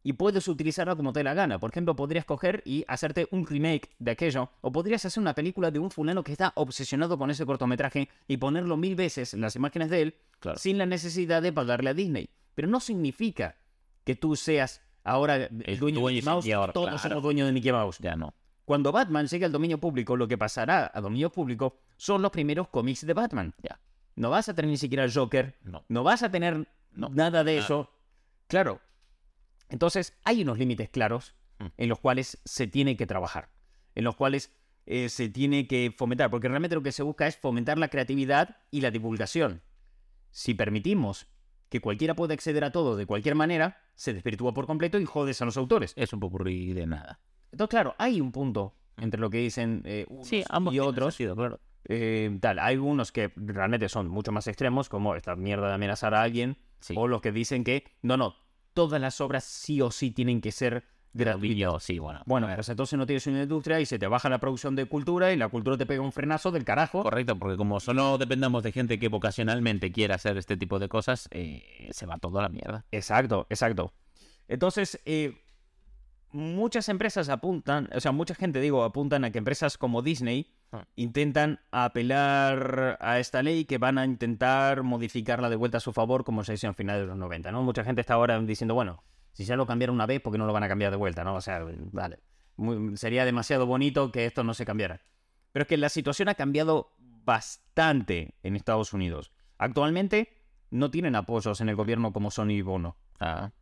y puedes utilizarla como te la gana. Por ejemplo, podrías coger y hacerte un remake de aquello, o podrías hacer una película de un fulano que está obsesionado con ese cortometraje y ponerlo mil veces en las imágenes de él Claro. sin la necesidad de pagarle a Disney. Pero no significa que tú seas ahora el El dueño de dueño Mickey Mouse, señor, todos claro. somos dueños de Mickey Mouse. Ya no. Cuando Batman llegue al dominio público, lo que pasará a dominio público son los primeros cómics de Batman. Ya. No vas a tener ni siquiera el Joker, No. no vas a tener No, nada de nada. eso. Claro. Entonces, hay unos límites claros Mm. en los cuales se tiene que trabajar, en los cuales eh, se tiene que fomentar, porque realmente lo que se busca es fomentar la creatividad y la divulgación. Si permitimos que cualquiera pueda acceder a todo de cualquier manera, se desvirtúa por completo y jodes a los autores. Es un popurrí de nada. Entonces, claro, hay un punto entre lo que dicen eh, unos Sí, ambos y otros. sentido, claro. Eh, tal, hay unos que realmente son mucho más extremos, como esta mierda de amenazar a alguien, Sí. o los que dicen que no, no, todas las obras sí o sí tienen que ser gratuitas. Yo, sí, bueno. Bueno, pues entonces no tienes una industria y se te baja la producción de cultura y la cultura te pega un frenazo del carajo. Correcto, porque como solo dependamos de gente que vocacionalmente quiera hacer este tipo de cosas, eh, se va todo a la mierda. Exacto, exacto. Entonces, eh, muchas empresas apuntan, o sea, mucha gente, digo, apuntan a que empresas como Disney Ah. intentan apelar a esta ley que van a intentar modificarla de vuelta a su favor, como se hizo en finales de los 90, ¿no? Mucha gente está ahora diciendo, bueno, si ya lo cambiaron una vez, ¿por qué no lo van a cambiar de vuelta, no? O sea, vale. Muy- sería demasiado bonito que esto no se cambiara. Pero es que la situación ha cambiado bastante en Estados Unidos. Actualmente no tienen apoyos en el gobierno como Sony y Bono. Ah,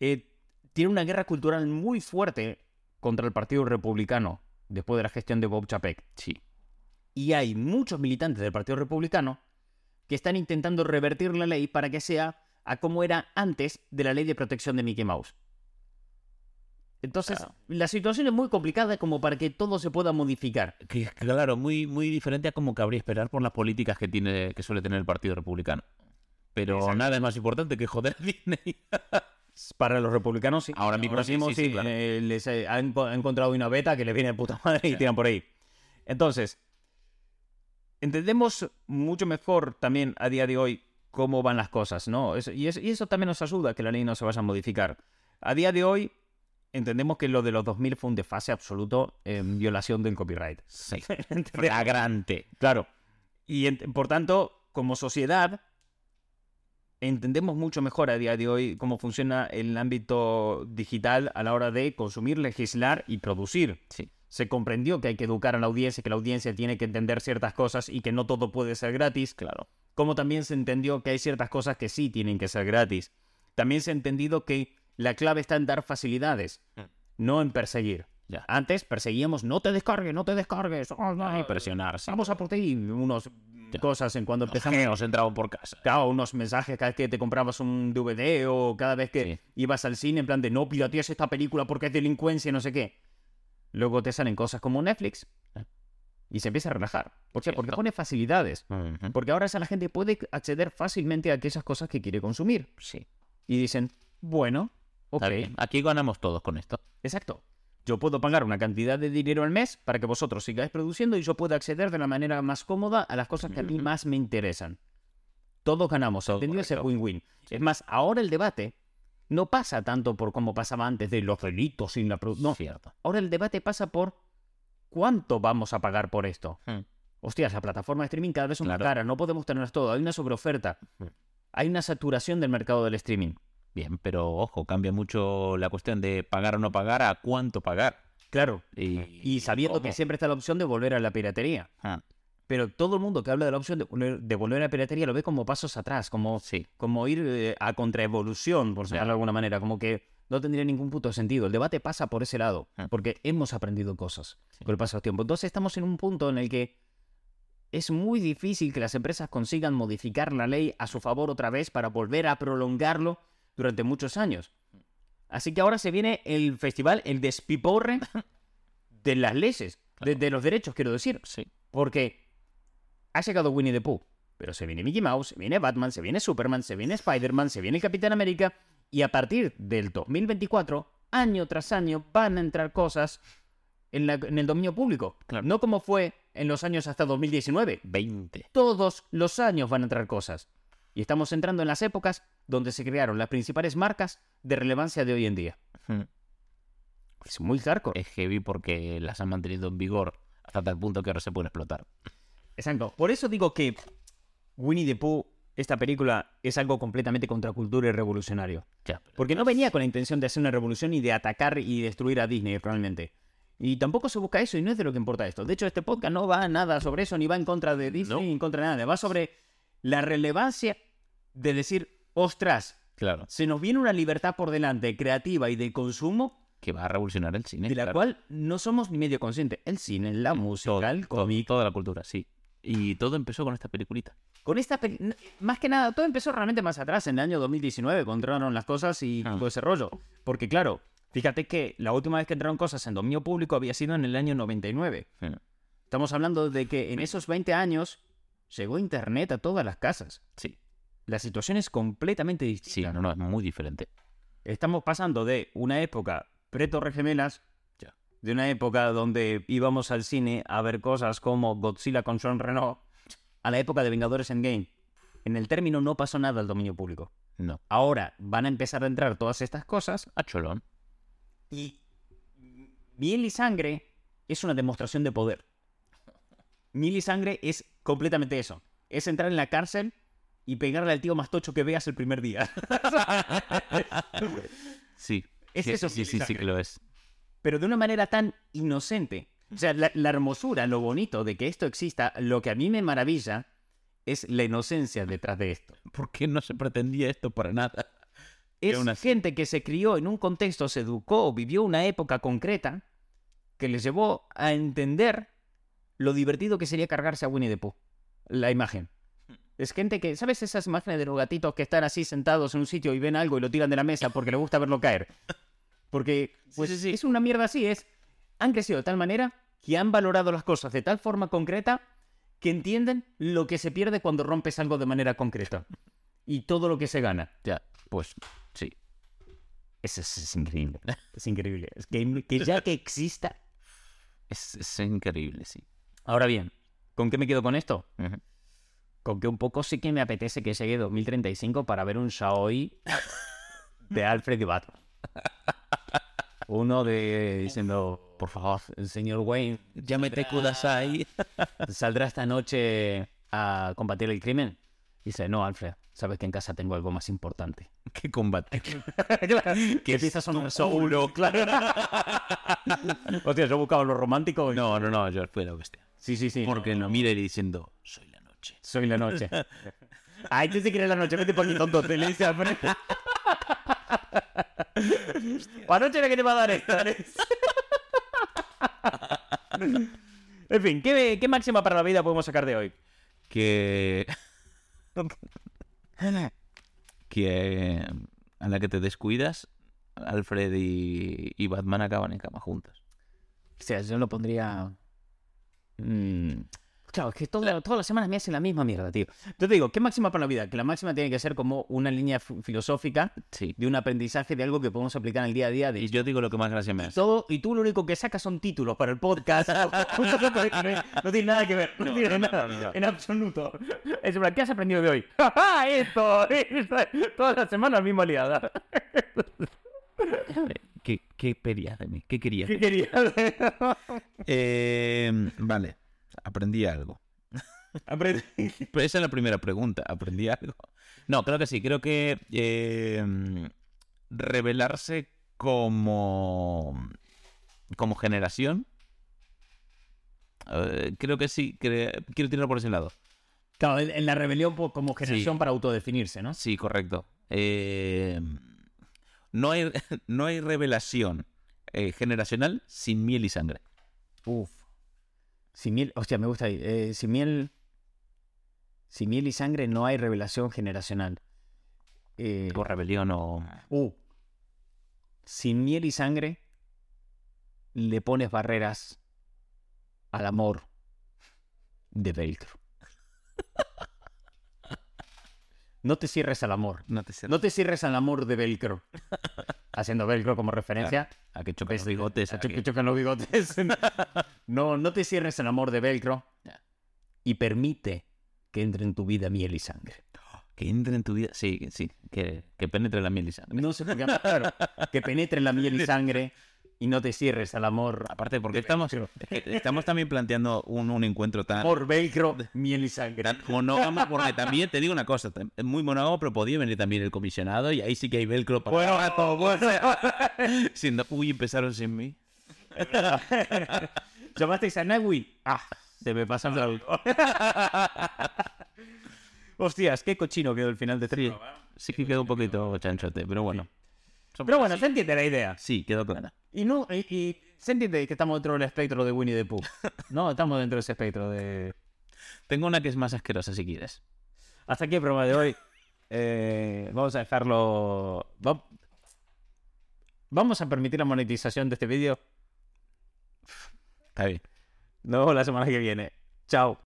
Eh, tiene una guerra cultural muy fuerte contra el Partido Republicano después de la gestión de Bob Chapek. sí. Y hay muchos militantes del Partido Republicano que están intentando revertir la ley para que sea a como era antes de la ley de protección de Mickey Mouse. Entonces, Claro. la situación es muy complicada como para que todo se pueda modificar. Que, claro, muy, muy diferente a como cabría esperar por las políticas que tiene, que suele tener el Partido Republicano. Pero Exacto. nada es más importante que joder a Disney. Para los republicanos, sí. Ahora mismo sí, mismo sí, sí, sí, claro. eh, les eh, han, enco- han encontrado una beta que les viene de puta madre y tiran por ahí. Entonces, entendemos mucho mejor también a día de hoy cómo van las cosas, ¿no? Eso- y, eso, y eso también nos ayuda a que la ley no se vaya a modificar. A día de hoy, entendemos que lo de los 2000 fue un desfase absoluto en violación del copyright. Sí. Flagrante. Claro. Y por tanto, como sociedad, entendemos mucho mejor a día de hoy cómo funciona el ámbito digital a la hora de consumir, legislar y producir. Sí. Se comprendió que hay que educar a la audiencia, que la audiencia tiene que entender ciertas cosas y que no todo puede ser gratis. Claro. Como también se entendió que hay ciertas cosas que sí tienen que ser gratis. También se ha entendido que la clave está en dar facilidades, Mm. no en perseguir. Ya. Antes perseguíamos, no te descargues, no te descargues. oh, no, Y presionar, sí. Vamos a por ti. Unos Ya. cosas en cuando empezamos. geos entraban por casa. Claro, unos mensajes cada vez que te comprabas un DVD o cada vez que Sí. ibas al cine en plan de no piratees esta película porque es delincuencia y no sé qué. Luego te salen cosas como Netflix y se empieza a relajar. ¿Por qué? Porque pone facilidades. Porque ahora esa la gente puede acceder fácilmente a aquellas cosas que quiere consumir. Sí. Y dicen, bueno, ok. Aquí ganamos todos con esto. exacto. Yo puedo pagar una cantidad de dinero al mes para que vosotros sigáis produciendo y yo pueda acceder de la manera más cómoda a las cosas que a mí más me interesan. Todos ganamos, ¿entendido? Ese win-win. Es más, ahora el debate no pasa tanto por como pasaba antes de los delitos sin la producción. No, Cierto. ahora el debate pasa por cuánto vamos a pagar por esto. Hmm. Hostias, la plataforma de streaming cada vez son más Claro. caras, no podemos tenerlas todo. Hay una sobreoferta. Hmm. Hay una saturación del mercado del streaming. Bien, pero ojo, cambia mucho la cuestión de pagar o no pagar a cuánto pagar. Claro. Y, Y sabiendo que siempre está la opción de volver a la piratería. Ah, Pero todo el mundo que habla de la opción de volver, de volver a la piratería lo ve como pasos atrás, como, sí. como ir eh, a contraevolución, por señalarlo de alguna manera, como que no tendría ningún puto sentido. El debate pasa por ese lado, Ah. porque hemos aprendido cosas Sí. con el paso del tiempo. Entonces estamos en un punto en el que es muy difícil que las empresas consigan modificar la ley a su favor otra vez para volver a prolongarlo durante muchos años. Así que ahora se viene el festival, el despiporre de las leyes, de, de los derechos, quiero decir. Sí. Porque ha llegado Winnie the Pooh. Pero se viene Mickey Mouse, se viene Batman, se viene Superman, se viene Spider-Man, se viene el Capitán América. Y a partir del 2024, año tras año, van a entrar cosas en, la- en el dominio público. Claro. No como fue en los años hasta 2019. 20. Todos los años van a entrar cosas. Y estamos entrando en las épocas donde se crearon las principales marcas de relevancia de hoy en día. Hmm. Es muy hardcore. Es heavy porque las han mantenido en vigor hasta tal punto que ahora se pueden explotar. Exacto. Por eso digo que Winnie the Pooh, esta película, es algo completamente contracultura y revolucionario. Ya, Porque no venía con la intención de hacer una revolución y de atacar y destruir a Disney realmente. Y tampoco se busca eso y no es de lo que importa esto. De hecho, este podcast no va nada sobre eso, ni va en contra de Disney, No. ni en contra de nada. Va sobre la relevancia de decir, ostras, Claro. se nos viene una libertad por delante, creativa y de consumo, Que va a revolucionar el cine. de la claro. cual no somos ni medio conscientes. El cine, la música, Todo, el todo- cómic. toda la cultura, sí. Y todo empezó con esta peliculita. Con esta peli- más que nada, todo empezó realmente más atrás, en el año 2019, cuando entraron las cosas y Ah. todo ese rollo. Porque claro, fíjate que la última vez que entraron cosas en dominio público había sido en el año 99. Sí. Estamos hablando de que en esos 20 años llegó Internet a todas las casas. Sí, La situación es completamente sí, distinta. no, no, es muy diferente. Estamos pasando de una época pre-Torres Gemelas. De una época donde íbamos al cine a ver cosas como Godzilla con Sean Renault, a la época de Vengadores Endgame. En el término no pasó nada al dominio público. No. Ahora van a empezar a entrar todas estas cosas A cholón. y miel y sangre es una demostración de poder. Miel y sangre es completamente eso. Es entrar en la cárcel y pegarle al tío más tocho que veas el primer día. Sí. Es sí, eso, sí, sí, sí que lo es. Pero de una manera tan inocente. O sea, la, la hermosura, lo bonito de que esto exista, lo que a mí me maravilla es la inocencia detrás de esto. ¿Por qué no se pretendía esto para nada? Es así- gente que se crió en un contexto, se educó, vivió una época concreta que les llevó a entender lo divertido que sería cargarse a Winnie the Pooh. La imagen. Es gente que, ¿sabes esas imágenes de los gatitos que están así sentados en un sitio y ven algo y lo tiran de la mesa porque les gusta verlo caer? Porque pues, sí, sí. es una mierda así, es... Han crecido de tal manera que han valorado las cosas de tal forma concreta que entienden lo que se pierde cuando rompes algo de manera concreta. Y todo lo que se gana. Ya, pues sí. Es, es, es increíble. Es increíble. Es que, que ya que exista. Es, es increíble, sí. Ahora bien, ¿con qué me quedo con esto? Con que un poco sí que me apetece que llegue 2035 para ver un Shaoi de Alfred y Batman. Uno de diciendo, por favor, el señor Wayne Llámete Kudasai. saldrá esta noche a combatir el crimen. Dice, no, Alfred, sabes que en casa tengo algo más importante. ¿Qué combate? que empieza a sonar solo, claro. Hostia, yo buscaba lo romántico. y- No, no, no, yo fui la bestia. Sí, sí, sí. Porque no mira y diciendo, soy la noche. Soy la noche. Ay, tú sí quieres la noche, vete por aquí tonto, te le dice Alfred. ¿Para noche la que te va a dar esta? en fin, ¿qué, ¿qué máxima para la vida podemos sacar de hoy? Que. que. A la que te descuidas, Alfred y, y Batman acaban en cama juntos. O sea, yo lo pondría... mm, Claro, es que toda- todas las semanas me hacen la misma mierda, tío. Yo te digo, ¿qué máxima para la vida? Que la máxima tiene que ser como una línea filosófica Sí. de un aprendizaje de algo que podemos aplicar en el día a día. De Y yo digo lo que más gracia me hace. todo, y tú lo único que sacas son títulos para el podcast. no, tiene nada que ver, no, tiene nada, no, no. en absoluto. Es verdad, ¿qué has aprendido de hoy? ¡Ja, ja! Esto, esto, todas las semanas misma liada. ¿Qué, qué querías de mí? ¿Qué querías? ¿Qué querías? Eh, vale, aprendí algo. Pero esa es la primera pregunta. ¿Aprendí algo? No, creo que sí. Creo que eh, revelarse como, como generación. eh, creo que sí. quiero tirar por ese lado. Claro, en la rebelión como generación Sí. para autodefinirse, ¿no? Sí, correcto. Eh, no, hay, no hay revelación eh, generacional sin miel y sangre. Uf. Sin miel, hostia, me gusta ahí. Eh, sin miel. Sin miel y sangre no hay revelación generacional. Eh, O rebelión o... uh. Sin miel y sangre le pones barreras al amor de velcro. No te cierres al amor. No te sé. No te cierres al amor de velcro. Haciendo velcro como referencia. A que chocan los bigotes. a que- los bigotes. No, no te cierres al amor de velcro. Y permite que entre en tu vida miel y sangre. Que entre en tu vida. Sí, sí. Que, que penetre la miel y sangre. No sé por qué. Claro, que penetre en la miel y sangre y no te cierres al amor. Aparte, porque estamos, es que estamos también planteando un, un encuentro tan, Por velcro, miel y sangre. tan monógamo, porque también te digo una cosa, es muy monógamo, pero podía venir también el comisionado y ahí sí que hay velcro para Bueno. Siendo, uy, empezaron sin mí. ¿Llamasteis a Nagui? Ah, se me pasa algo. Hostias, qué cochino quedó el final de Sí, programa. sí que quedó un poquito chanchote, pero bueno. Pero bueno, se entiende la idea. Sí, quedó clara. Y, no, y, y se entiende que estamos dentro del espectro de Winnie the Pooh. No, estamos dentro de ese espectro de... Tengo una que es más asquerosa si quieres. Hasta aquí el programa de hoy. Eh, vamos a dejarlo... va- Vamos a permitir la monetización de este vídeo. Está bien. No, la semana que viene. Chao.